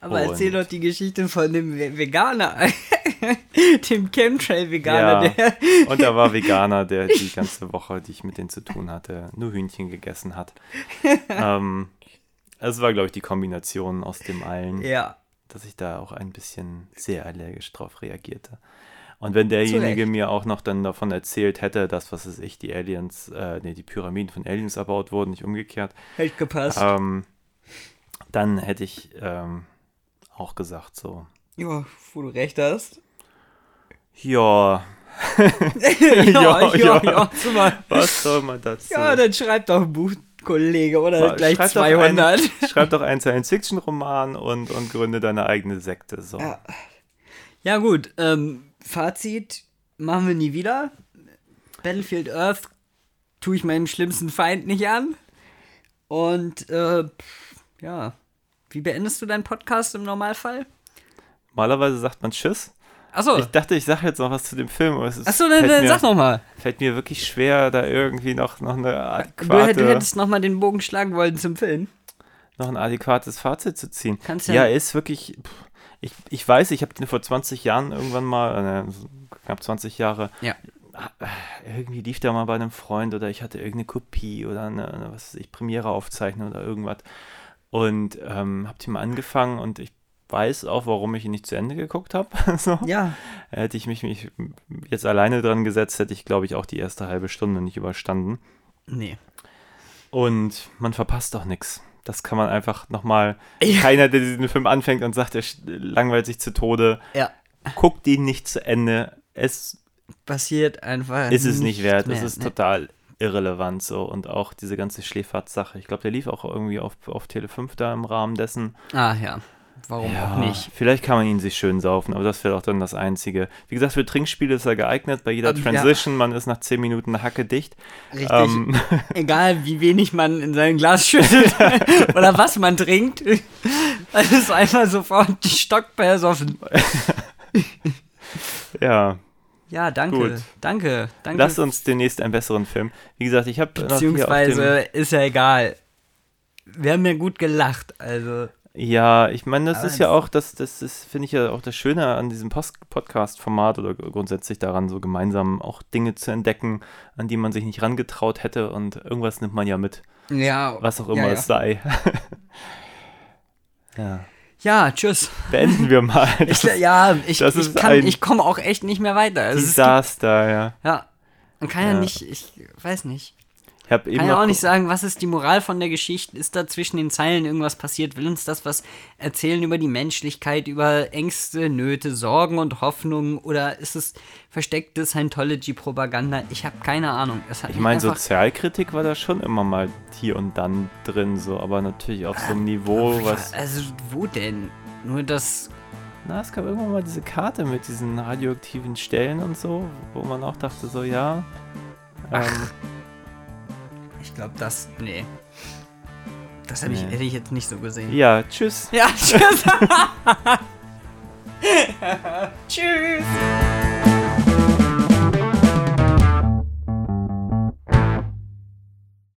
[SPEAKER 3] Aber erzähl
[SPEAKER 2] und-
[SPEAKER 3] doch die Geschichte von dem Ve- Veganer. dem Chemtrail-Veganer,
[SPEAKER 2] Ja.
[SPEAKER 3] der.
[SPEAKER 2] Und da war Veganer, der die ganze Woche, die ich mit denen zu tun hatte, nur Hühnchen gegessen hat. ähm, es war, glaube ich, die Kombination aus dem allen,
[SPEAKER 3] Ja.
[SPEAKER 2] Dass ich da auch ein bisschen sehr allergisch drauf reagierte. Und wenn derjenige
[SPEAKER 3] Recht.
[SPEAKER 2] mir auch noch dann davon erzählt hätte, dass, was weiß ich, die Aliens, äh, nee, die Pyramiden von Aliens erbaut wurden, nicht umgekehrt,
[SPEAKER 3] Hätte gepasst.
[SPEAKER 2] ähm, dann hätte ich ähm, auch gesagt so,
[SPEAKER 3] ja, wo du recht hast.
[SPEAKER 2] ja,
[SPEAKER 3] ja, ja,
[SPEAKER 2] ja.
[SPEAKER 3] ja. Mal.
[SPEAKER 2] was soll man dazu?
[SPEAKER 3] Ja, dann schreib doch ein Buch, Kollege, oder
[SPEAKER 2] Schreib
[SPEAKER 3] gleich
[SPEAKER 2] doch
[SPEAKER 3] 200.
[SPEAKER 2] Ein, schreib doch einen Science-Fiction-Roman und, und gründe deine eigene Sekte. So.
[SPEAKER 3] Ja. Ja, gut. Ähm, Fazit machen wir nie wieder. Battlefield Earth tue ich meinem schlimmsten Feind nicht an. Und, äh, ja. Wie beendest du deinen Podcast im Normalfall?
[SPEAKER 2] Normalerweise sagt man Tschüss.
[SPEAKER 3] Achso.
[SPEAKER 2] Ich dachte, ich sage jetzt noch was zu dem Film, aber es ist,
[SPEAKER 3] Achso, dann, dann sag noch mal.
[SPEAKER 2] fällt mir wirklich schwer, da irgendwie noch, noch, eine adäquate,
[SPEAKER 3] du hättest noch mal den Bogen schlagen wollen zum Film.
[SPEAKER 2] noch ein adäquates Fazit zu ziehen.
[SPEAKER 3] Kannst
[SPEAKER 2] ja,
[SPEAKER 3] ja-
[SPEAKER 2] ist wirklich. Ich, ich weiß, ich habe den vor 20 Jahren irgendwann mal, äh, so knapp 20 Jahre,
[SPEAKER 3] Ja.
[SPEAKER 2] irgendwie lief der mal bei einem Freund oder ich hatte irgendeine Kopie oder eine, eine was weiß ich, Premiere aufzeichnen oder irgendwas. Und ähm, hab die mal angefangen und ich weiß auch, warum ich ihn nicht zu Ende geguckt habe. so.
[SPEAKER 3] Ja.
[SPEAKER 2] Hätte ich mich, mich jetzt alleine dran gesetzt, hätte ich, glaube ich, auch die erste halbe Stunde nicht überstanden.
[SPEAKER 3] Nee.
[SPEAKER 2] Und man verpasst doch nichts. Das kann man einfach nochmal.
[SPEAKER 3] Ja.
[SPEAKER 2] Keiner, der diesen Film anfängt und sagt, er langweilt sich zu Tode,
[SPEAKER 3] Ja.
[SPEAKER 2] guckt ihn nicht zu Ende. Es
[SPEAKER 3] Passiert einfach.
[SPEAKER 2] ist es nicht wert.
[SPEAKER 3] mehr,
[SPEAKER 2] es ist
[SPEAKER 3] ne?
[SPEAKER 2] total irrelevant so. Und auch diese ganze Schläferz-Sache. Ich glaube, der lief auch irgendwie auf, auf Tele 5 da im Rahmen dessen.
[SPEAKER 3] Ah, ja. Warum auch nicht?
[SPEAKER 2] Vielleicht kann man ihn sich schön saufen, aber das wäre doch dann das Einzige. Wie gesagt, für Trinkspiele ist er geeignet. Bei jeder
[SPEAKER 3] Ähm, ja.
[SPEAKER 2] Transition, man ist nach 10 Minuten hacke dicht.
[SPEAKER 3] Richtig.
[SPEAKER 2] Ähm,
[SPEAKER 3] Egal, wie wenig man in sein Glas schüttet oder was man trinkt. Es ist einfach sofort die stockpersoffen.
[SPEAKER 2] ja,
[SPEAKER 3] Ja, danke.
[SPEAKER 2] Gut.
[SPEAKER 3] Danke. Danke.
[SPEAKER 2] lasst uns demnächst einen besseren Film. Wie gesagt, ich habe
[SPEAKER 3] Beziehungsweise ist ja egal. Wir haben ja gut gelacht, also.
[SPEAKER 2] Ja, ich meine, das
[SPEAKER 3] Aber
[SPEAKER 2] ist ja auch, das, das ist, finde ich ja auch das Schöne an diesem Podcast-Format oder grundsätzlich daran, so gemeinsam auch Dinge zu entdecken, an die man sich nicht rangetraut hätte und irgendwas nimmt man ja mit,
[SPEAKER 3] Ja.
[SPEAKER 2] was auch
[SPEAKER 3] ja,
[SPEAKER 2] immer
[SPEAKER 3] ja.
[SPEAKER 2] es sei. ja.
[SPEAKER 3] Ja, tschüss.
[SPEAKER 2] Beenden wir mal.
[SPEAKER 3] Ich,
[SPEAKER 2] Das
[SPEAKER 3] ja, ich,
[SPEAKER 2] das
[SPEAKER 3] ich, kann,
[SPEAKER 2] ein
[SPEAKER 3] ich komme auch echt nicht mehr weiter. Also es gibt,
[SPEAKER 2] Desaster, ja.
[SPEAKER 3] ja, man kann ja.
[SPEAKER 2] Ja.
[SPEAKER 3] nicht, ich weiß nicht.
[SPEAKER 2] Ich habe eben
[SPEAKER 3] Kann ja auch nicht sagen, was ist die Moral von der Geschichte? Ist da zwischen den Zeilen irgendwas passiert? Will uns das was erzählen über die Menschlichkeit, über Ängste, Nöte, Sorgen und Hoffnungen? Oder ist es versteckte Scientology-Propaganda? Ich habe keine Ahnung.
[SPEAKER 2] Ich meine, Sozialkritik war da schon immer mal hier und dann drin, so, aber natürlich auf so einem Niveau, was.
[SPEAKER 3] Also, wo denn? Nur das.
[SPEAKER 2] Na, es gab irgendwann mal diese Karte mit diesen radioaktiven Stellen und so, wo man auch dachte, so, ja. Ähm,
[SPEAKER 3] Ich glaube, das. Nee. Das hab ich,
[SPEAKER 2] Nee.
[SPEAKER 3] hätte ich jetzt nicht so gesehen.
[SPEAKER 2] ja, tschüss.
[SPEAKER 3] Ja, tschüss. tschüss.